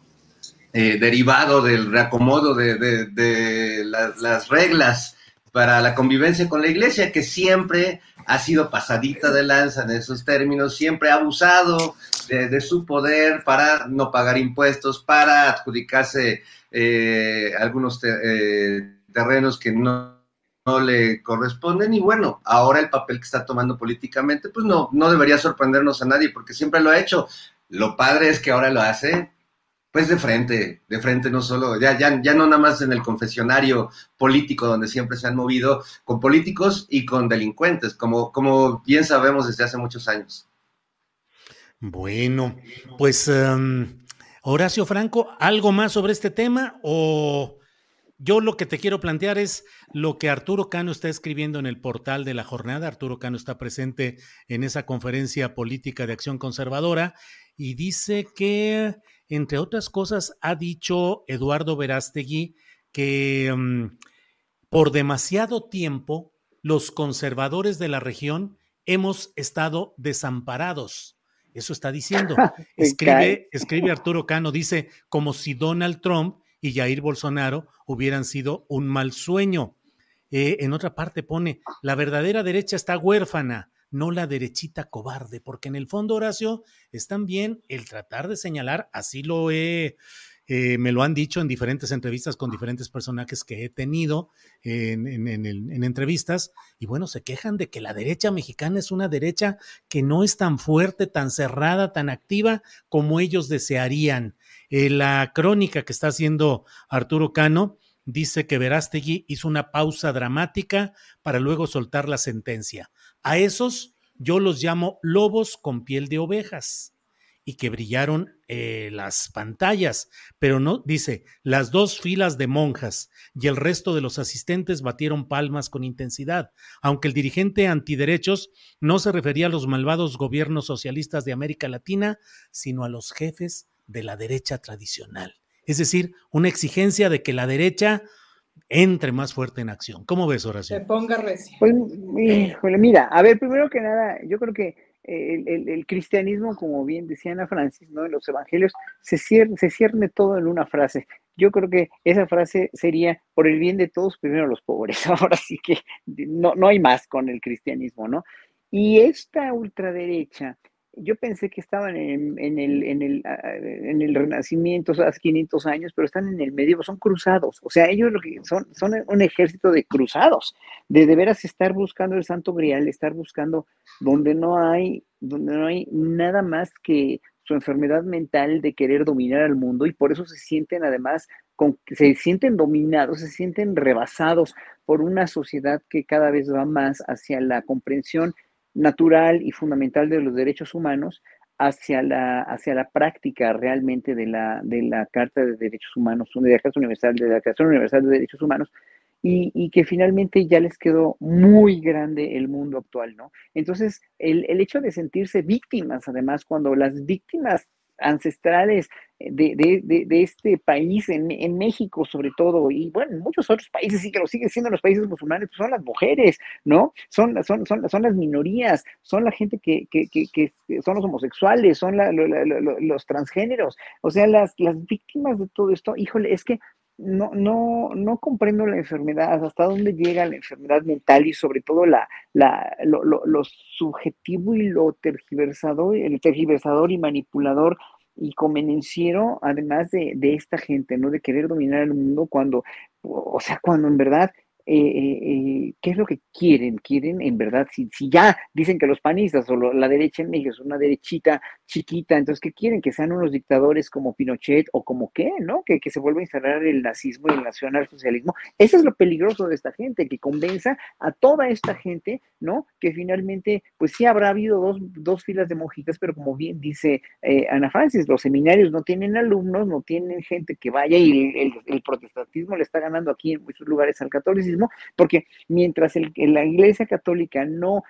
eh, derivado del reacomodo de, las reglas para la convivencia con la iglesia, que siempre ha sido pasadita de lanza en esos términos, siempre ha abusado de, su poder para no pagar impuestos, para adjudicarse eh, algunos eh, terrenos que no, no le corresponden y bueno, ahora el papel que está tomando políticamente, pues no, no debería sorprendernos a nadie porque siempre lo ha hecho. Lo padre es que ahora lo hace pues de frente, de frente no solo, ya, ya, ya no nada más en el confesionario político donde siempre se han movido con políticos y con delincuentes, como, como bien sabemos desde hace muchos años. Bueno, pues em, Horacio Franco, ¿algo más sobre este tema o yo lo que te quiero plantear es lo que Arturo Cano está escribiendo en el portal de la jornada. Arturo Cano está presente en esa conferencia política de acción conservadora y dice que, entre otras cosas, ha dicho Eduardo Verástegui que mm, por demasiado tiempo los conservadores de la región hemos estado desamparados. Eso está diciendo. Escribe, escribe Arturo Cano, dice, como si Donald Trump y Jair Bolsonaro hubieran sido un mal sueño. Eh, en otra parte pone, la verdadera derecha está huérfana, no la derechita cobarde, porque en el fondo, Horacio, es también el tratar de señalar, así lo he, eh, me lo han dicho en diferentes entrevistas con diferentes personajes que he tenido en, en, entrevistas, y bueno, se quejan de que la derecha mexicana es una derecha que no es tan fuerte, tan cerrada, tan activa como ellos desearían. Eh, la crónica que está haciendo Arturo Cano dice que Verástegui hizo una pausa dramática para luego soltar la sentencia. A esos yo los llamo lobos con piel de ovejas y que brillaron eh, las pantallas, pero no, dice, las dos filas de monjas y el resto de los asistentes batieron palmas con intensidad, aunque el dirigente antiderechos no se refería a los malvados gobiernos socialistas de América Latina, sino a los jefes de la derecha tradicional. Es decir, una exigencia de que la derecha entre más fuerte en acción. ¿Cómo ves, Horacio? Se ponga recio. Pues, mira, a ver, primero que nada, yo creo que el, cristianismo, como bien decía Ana Francis, ¿no? en los evangelios, se cierne, se cierne todo en una frase. Yo creo que esa frase sería, por el bien de todos, primero los pobres. Ahora sí que no, no hay más con el cristianismo, ¿no? Y esta ultraderecha yo pensé que estaban en, el, en, el, en el Renacimiento hace 500 años, pero están en el medio, son cruzados. O sea, ellos lo que son, un ejército de cruzados, de de veras estar buscando el Santo Grial, estar buscando donde no hay, donde no hay nada más que su enfermedad mental de querer dominar al mundo y por eso se sienten además, se sienten dominados, se sienten rebasados por una sociedad que cada vez va más hacia la comprensión natural y fundamental de los derechos humanos hacia la, hacia la práctica realmente de la, de la Carta de Derechos Humanos, de la Carta Universal, de la Declaración Universal de Derechos Humanos, y, y, que finalmente ya les quedó muy grande el mundo actual, ¿no? Entonces, el, el hecho de sentirse víctimas, además, cuando las víctimas ancestrales de, de, de, este país, en, en, México sobre todo, y bueno, en muchos otros países sí que lo siguen siendo los países musulmanes, pues son las mujeres, ¿no? Son, son, son, son las minorías, son la gente que, que, que, son los homosexuales, son los transgéneros, o sea, las, las víctimas de todo esto, híjole, es que no, no, no comprendo la enfermedad, hasta dónde llega la enfermedad mental y sobre todo la, la, lo, lo, lo subjetivo y lo tergiversador, el tergiversador y manipulador y convenenciero, además de, de, esta gente, ¿no? De querer dominar el mundo cuando, o sea, cuando en verdad eh, eh, eh, ¿qué es lo que quieren? Quieren, en verdad, si, si ya dicen que los panistas o la derecha en México es una derechita chiquita, entonces, ¿qué quieren? Que sean unos dictadores como Pinochet o como qué, ¿no? Que, que se vuelva a instalar el nazismo y el nacionalsocialismo. Eso es lo peligroso de esta gente, que convenza a toda esta gente, ¿no? Que finalmente, pues sí habrá habido dos, dos filas de monjitas, pero como bien dice Ana Francis, los seminarios no tienen alumnos, no tienen gente que vaya y el protestantismo le está ganando aquí en muchos lugares al catolicismo porque mientras el, la Iglesia Católica no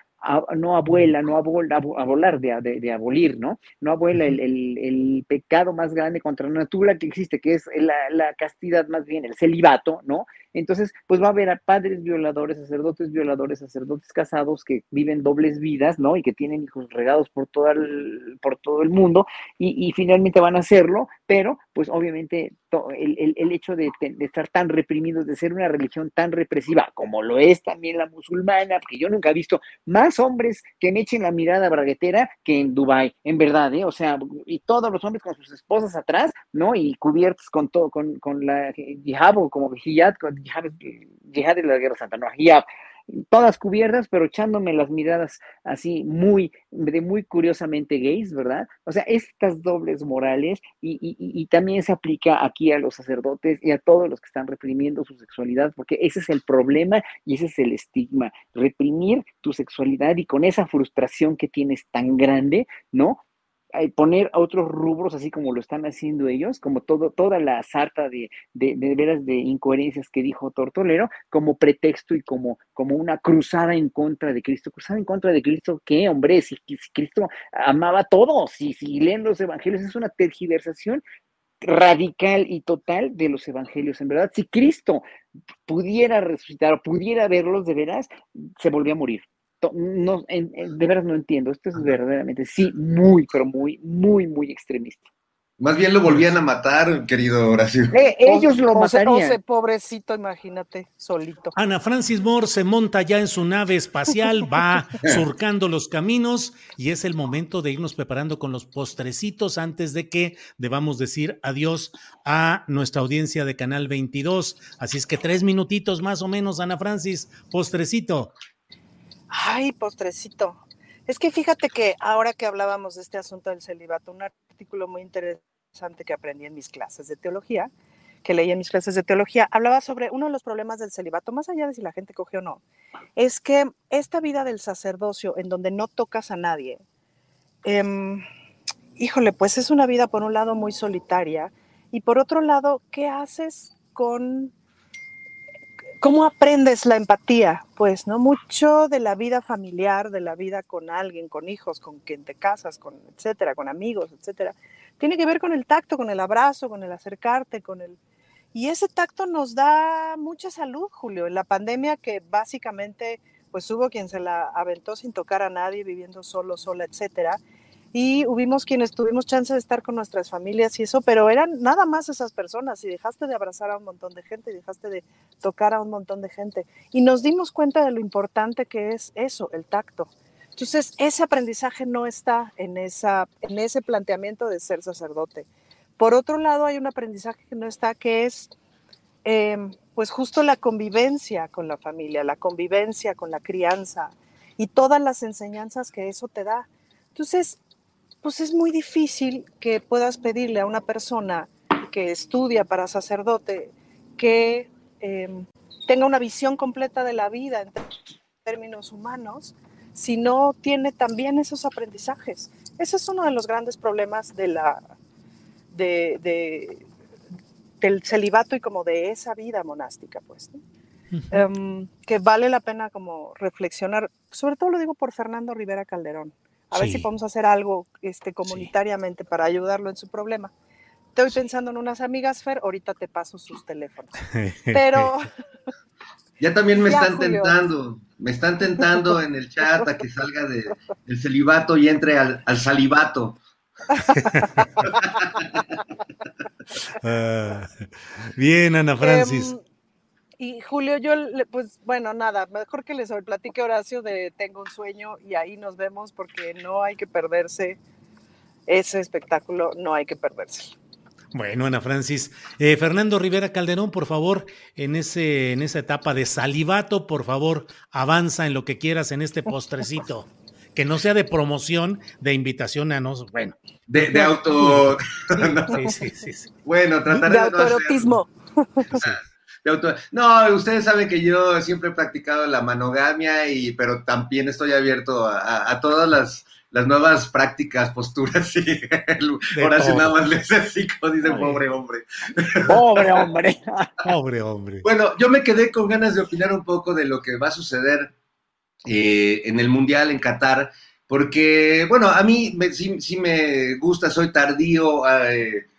no abuela, no abola, a volar de, de, abolir, ¿no? No abuela el, el, el, pecado más grande contra la natura que existe, que es la, la, castidad más bien, el celibato, ¿no? Entonces, pues va a haber a padres violadores, sacerdotes violadores, sacerdotes casados que viven dobles vidas, ¿no? Y que tienen hijos regados por, todo el, por todo el mundo y, y finalmente van a hacerlo, pero pues obviamente el, el, hecho de, estar tan reprimidos, de ser una religión tan represiva como lo es también la musulmana, porque yo nunca he visto más hombres que me echen la mirada braguetera que en Dubai, en verdad, ¿eh? O sea, y todos los hombres con sus esposas atrás, ¿no? Y cubiertos con todo, con, con la hijab o como hijab, con hijab, de la Guerra Santa, no, hijab, todas cubiertas, pero echándome las miradas así muy, de muy curiosamente gays, ¿verdad? O sea, estas dobles morales y, y, también se aplica aquí a los sacerdotes y a todos los que están reprimiendo su sexualidad, porque ese es el problema y ese es el estigma, reprimir tu sexualidad y con esa frustración que tienes tan grande, ¿no? Poner a otros rubros así como lo están haciendo ellos, como todo, toda la sarta de, de, de, veras de incoherencias que dijo Tortolero, como pretexto y como, como una cruzada en contra de Cristo. ¿Cruzada en contra de Cristo qué, hombre? Si, Cristo amaba a todos, si, si leen los evangelios es una tergiversación radical y total de los evangelios. En verdad, si Cristo pudiera resucitar o pudiera verlos de veras, se volvía a morir no, de veras no entiendo. Esto es verdaderamente, sí, muy, pero muy, muy, muy extremista. Más bien lo volvían a matar, querido Horacio. Eh, ellos lo matarían. pobrecito, imagínate, solito. Ana Francis Moore se monta ya en su nave espacial, va surcando los caminos y es el momento de irnos preparando con los postrecitos antes de que debamos decir adiós a nuestra audiencia de Canal 22. Así es que tres minutitos más o menos, Ana Francis, postrecito. Ay, postrecito. Es que fíjate que ahora que hablábamos de este asunto del celibato, un artículo muy interesante que aprendí en mis clases de teología, que leí en mis clases de teología, hablaba sobre uno de los problemas del celibato, más allá de si la gente coge o no, es que esta vida del sacerdocio en donde no tocas a nadie, em, híjole, pues es una vida por un lado muy solitaria y por otro lado, ¿qué haces con ¿Cómo aprendes la empatía? Pues, ¿no? Mucho de la vida familiar, de la vida con alguien, con hijos, con quien te casas, con etcétera, con amigos, etcétera, tiene que ver con el tacto, con el abrazo, con el acercarte, con el... Y ese tacto nos da mucha salud, Julio. En la pandemia que básicamente, pues hubo quien se la aventó sin tocar a nadie, viviendo solo, sola, etcétera y hubimos quienes tuvimos chance de estar con nuestras familias y eso, pero eran nada más esas personas y dejaste de abrazar a un montón de gente dejaste de tocar a un montón de gente y nos dimos cuenta de lo importante que es eso, el tacto. Entonces, ese aprendizaje no está en, esa, en ese planteamiento de ser sacerdote. Por otro lado, hay un aprendizaje que no está, que es em, pues justo la convivencia con la familia, la convivencia con la crianza y todas las enseñanzas que eso te da. Entonces, pues es muy difícil que puedas pedirle a una persona que estudia para sacerdote que em, tenga una visión completa de la vida en términos humanos si no tiene también esos aprendizajes. Ese es uno de los grandes problemas de la, de, del celibato y como de esa vida monástica, pues. Em, que vale la pena como reflexionar, sobre todo lo digo por Fernando Rivera Calderón, a ver si podemos hacer algo este, comunitariamente para ayudarlo en su problema. Estoy pensando en unas amigas, Fer, ahorita te paso sus teléfonos. Pero... Ya también me están tentando, me están tentando en el chat a que salga de, del celibato y entre al, salivato. Ah, bien, Ana Francis. Em, y Julio, yo, pues bueno, nada, mejor que les platique Horacio de Tengo un sueño y ahí nos vemos porque no hay que perderse ese espectáculo, no hay que perderse. Bueno, Ana Francis. Eh, Fernando Rivera Calderón, por favor, en, ese, en esa etapa de salivato, por favor, avanza en lo que quieras en este postrecito. que no sea de promoción, de invitación a nos, bueno. De, auto. Sí, sí, sí, Bueno, trataré de, de autoerotismo. No, ustedes saben que yo siempre he practicado la manogamia, y, pero también estoy abierto a, todas las, nuevas prácticas, posturas. Y ahora sí nada más les asco, dice pobre hombre. Pobre hombre. pobre hombre. Bueno, yo me quedé con ganas de opinar un poco de lo que va a suceder eh, en el Mundial en Qatar, porque, bueno, a mí sí, me gusta, soy tardío. Eh,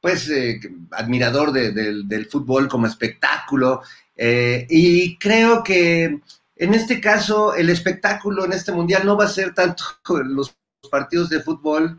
pues, eh, admirador del fútbol como espectáculo. Eh, y creo que en este caso el espectáculo en este mundial no va a ser tanto los partidos de fútbol,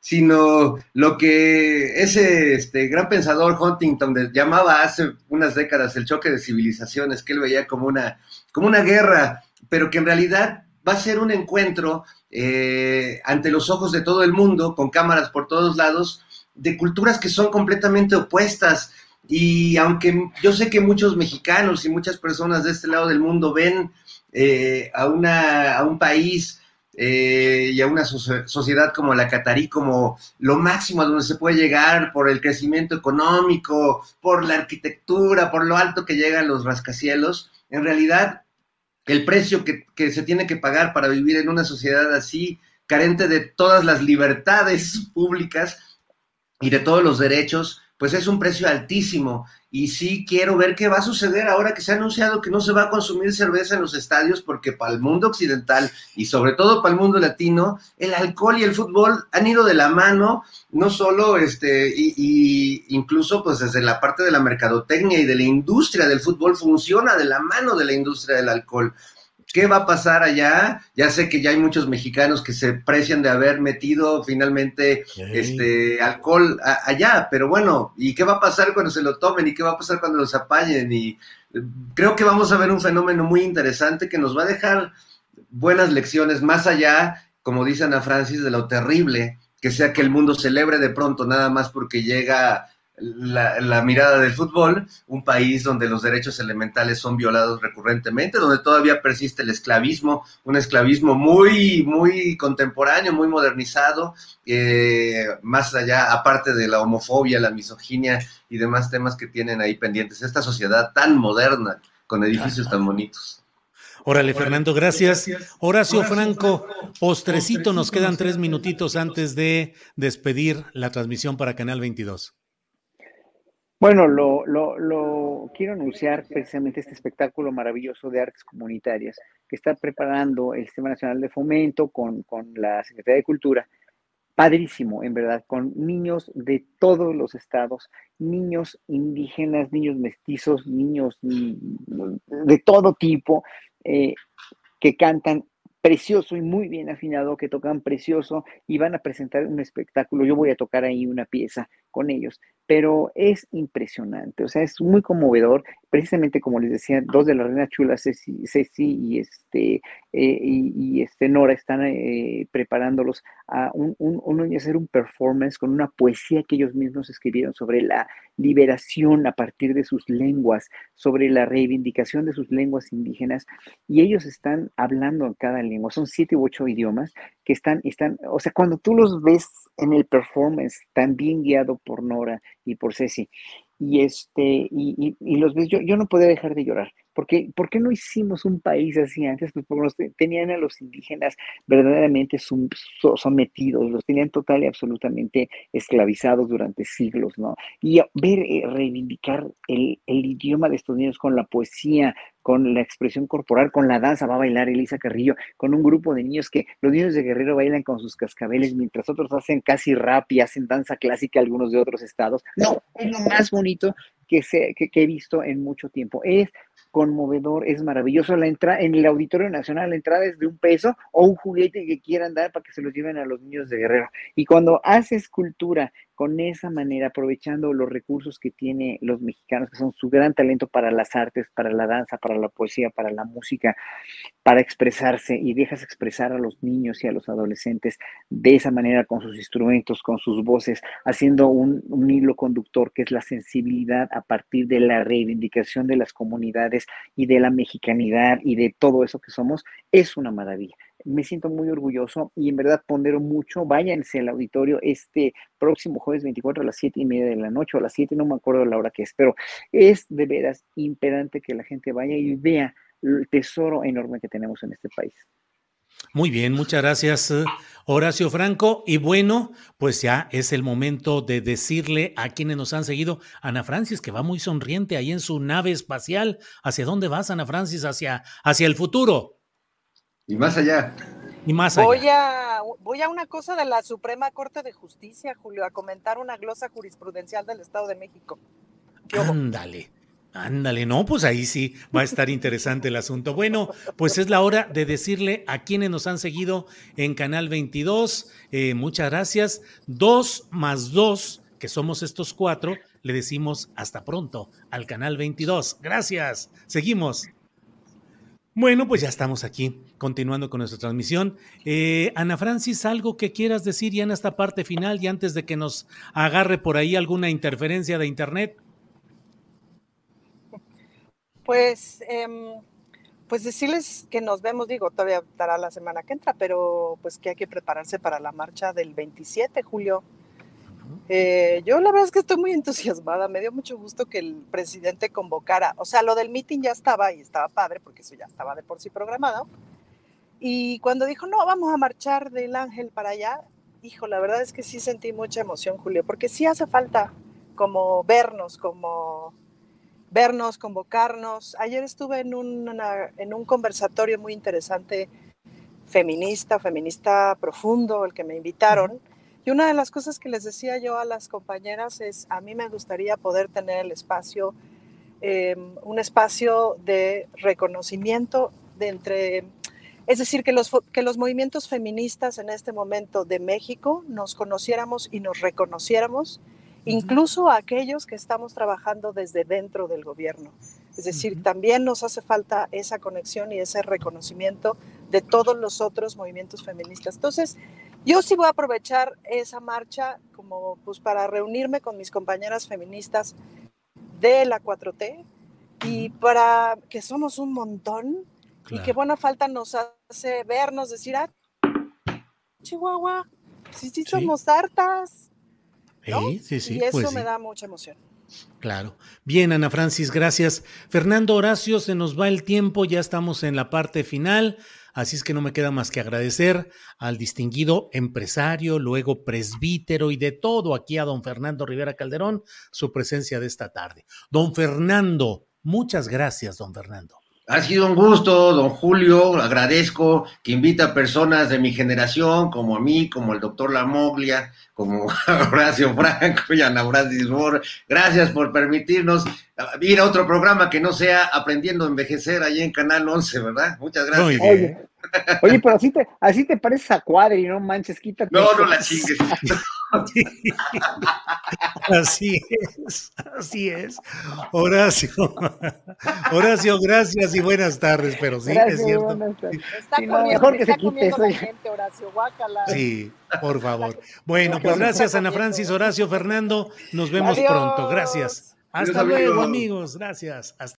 sino lo que ese este, gran pensador Huntington llamaba hace unas décadas el choque de civilizaciones, que él veía como una, como una guerra, pero que en realidad va a ser un encuentro eh, ante los ojos de todo el mundo, con cámaras por todos lados, de culturas que son completamente opuestas. Y aunque yo sé que muchos mexicanos y muchas personas de este lado del mundo ven eh, a, una, a un país eh, y a una sociedad como la catarí como lo máximo a donde se puede llegar por el crecimiento económico, por la arquitectura, por lo alto que llegan los rascacielos, en realidad el precio que, que se tiene que pagar para vivir en una sociedad así, carente de todas las libertades públicas y de todos los derechos, pues es un precio altísimo. Y sí quiero ver qué va a suceder ahora que se ha anunciado que no se va a consumir cerveza en los estadios, porque para el mundo occidental y sobre todo para el mundo latino, el alcohol y el fútbol han ido de la mano, no solo este, y, incluso pues desde la parte de la mercadotecnia y de la industria del fútbol funciona de la mano de la industria del alcohol. ¿Qué va a pasar allá? Ya sé que ya hay muchos mexicanos que se precian de haber metido finalmente este alcohol allá, pero bueno, ¿y qué va a pasar cuando se lo tomen? ¿Y qué va a pasar cuando los apañen? Y eh, creo que vamos a ver un fenómeno muy interesante que nos va a dejar buenas lecciones más allá, como dice Ana Francis, de lo terrible que sea que el mundo celebre de pronto nada más porque llega la, mirada del fútbol, un país donde los derechos elementales son violados recurrentemente, donde todavía persiste el esclavismo, un esclavismo muy, muy contemporáneo, muy modernizado, eh, más allá, aparte de la homofobia, la misoginia y demás temas que tienen ahí pendientes. Esta sociedad tan moderna, con edificios tan bonitos. Órale, Fernando, gracias. Horacio Franco, postrecito, nos quedan tres minutitos antes de despedir la transmisión para Canal 22. Bueno, lo, lo, quiero anunciar precisamente este espectáculo maravilloso de artes comunitarias que está preparando el Sistema Nacional de Fomento con, con la Secretaría de Cultura. Padrísimo, en verdad, con niños de todos los estados, niños indígenas, niños mestizos, niños de todo tipo, eh, que cantan precioso y muy bien afinado, que tocan precioso y van a presentar un espectáculo. Yo voy a tocar ahí una pieza con ellos pero es impresionante, o sea, es muy conmovedor, precisamente como les decía, dos de las reinas chulas, Ceci, y, este, eh, y, este Nora, están eh, preparándolos a un, un, hacer un performance con una poesía que ellos mismos escribieron sobre la liberación a partir de sus lenguas, sobre la reivindicación de sus lenguas indígenas, y ellos están hablando en cada lengua, son siete u ocho idiomas que están, están, o sea, cuando tú los ves en el performance, tan bien guiado por Nora, y por Ceci. Y, este, y, y, los ves, yo, yo no podía dejar de llorar. Porque, ¿Por qué no hicimos un país así antes? Pues porque tenían a los indígenas verdaderamente sometidos, los tenían total y absolutamente esclavizados durante siglos, ¿no? Y ver, eh, reivindicar el, el, idioma de estos niños con la poesía, con la expresión corporal, con la danza, va a bailar Elisa Carrillo, con un grupo de niños que los niños de Guerrero bailan con sus cascabeles, mientras otros hacen casi rap y hacen danza clásica, algunos de otros estados. No, es lo más bonito que, se, que, que he visto en mucho tiempo. Es conmovedor, es maravilloso. La entrada en el Auditorio Nacional, la entrada es de un peso o un juguete que quieran dar para que se los lleven a los niños de Guerrero. Y cuando haces cultura con esa manera, aprovechando los recursos que tienen los mexicanos, que son su gran talento para las artes, para la danza, para la poesía, para la música, para expresarse y dejas expresar a los niños y a los adolescentes de esa manera con sus instrumentos, con sus voces, haciendo un, un hilo conductor que es la sensibilidad a partir de la reivindicación de las comunidades y de la mexicanidad y de todo eso que somos, es una maravilla me siento muy orgulloso y en verdad pondero mucho. Váyanse al auditorio este próximo jueves 24 a las 7 y media de la noche o a las 7, no me acuerdo la hora que es, pero es de veras imperante que la gente vaya y vea el tesoro enorme que tenemos en este país. Muy bien, muchas gracias, Horacio Franco. Y bueno, pues ya es el momento de decirle a quienes nos han seguido, Ana Francis, que va muy sonriente ahí en su nave espacial. ¿Hacia dónde vas, Ana Francis? Hacia, hacia el futuro. Y más allá. Y más allá. Voy a, voy a una cosa de la Suprema Corte de Justicia, Julio, a comentar una glosa jurisprudencial del Estado de México. Ándale. Ándale, no, pues ahí sí va a estar interesante el asunto. Bueno, pues es la hora de decirle a quienes nos han seguido en Canal 22, eh, muchas gracias. Dos más dos, que somos estos cuatro, le decimos hasta pronto al Canal 22. Gracias, seguimos. Bueno, pues ya estamos aquí, continuando con nuestra transmisión. Eh, Ana Francis, ¿algo que quieras decir ya en esta parte final y antes de que nos agarre por ahí alguna interferencia de Internet? Pues, em, pues decirles que nos vemos, digo, todavía estará la semana que entra, pero pues que hay que prepararse para la marcha del 27 julio. Eh, yo la verdad es que estoy muy entusiasmada, me dio mucho gusto que el presidente convocara, o sea, lo del meeting ya estaba y estaba padre porque eso ya estaba de por sí programado. Y cuando dijo, no, vamos a marchar del Ángel para allá, hijo, la verdad es que sí sentí mucha emoción, Julio, porque sí hace falta como vernos, como vernos, convocarnos. Ayer estuve en, en un conversatorio muy interesante feminista, feminista profundo, el que me invitaron. Y una de las cosas que les decía yo a las compañeras es, a mí me gustaría poder tener el espacio, em, un espacio de reconocimiento de entre, es decir, que los, que los movimientos feministas en este momento de México nos conociéramos y nos reconociéramos incluso a aquellos que estamos trabajando desde dentro del gobierno. Es decir, también nos hace falta esa conexión y ese reconocimiento de todos los otros movimientos feministas. Entonces, yo sí voy a aprovechar esa marcha como pues para reunirme con mis compañeras feministas de la 4T y para que somos un montón y que buena falta nos hace vernos, decir, ah, Chihuahua, sí, sí, somos hartas, Sí, sí, y eso pues me da mucha emoción. Claro. Bien, Ana Francis, gracias. Fernando Horacio, se nos va el tiempo, ya estamos en la parte final, así es que no me queda más que agradecer al distinguido empresario, luego presbítero y de todo aquí a don Fernando Rivera Calderón, su presencia de esta tarde. Don Fernando, muchas gracias, don Fernando. Ha sido un gusto, don Julio, agradezco que invita a personas de mi generación, como a mí, como el doctor Lamoglia, como Horacio Franco y Ana Francis Gracias por permitirnos ir a otro programa que no sea Aprendiendo a Envejecer ahí en Canal 11, ¿verdad? Muchas gracias. Oye, pero así te, así te pareces a Cuadri, no manches, quítate. No, no la chingues. Así es, así es. Horacio, Horacio, gracias y buenas tardes, pero sí, es cierto. Está comiendo, mejor que está se comiendo la gente, Horacio, guácala. Sí, por favor. Bueno, pues gracias Ana Francis, Horacio, Fernando, nos vemos pronto, gracias. Hasta luego, amigos, gracias. Hasta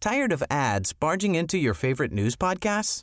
Tired of ads barging into your favorite news podcasts?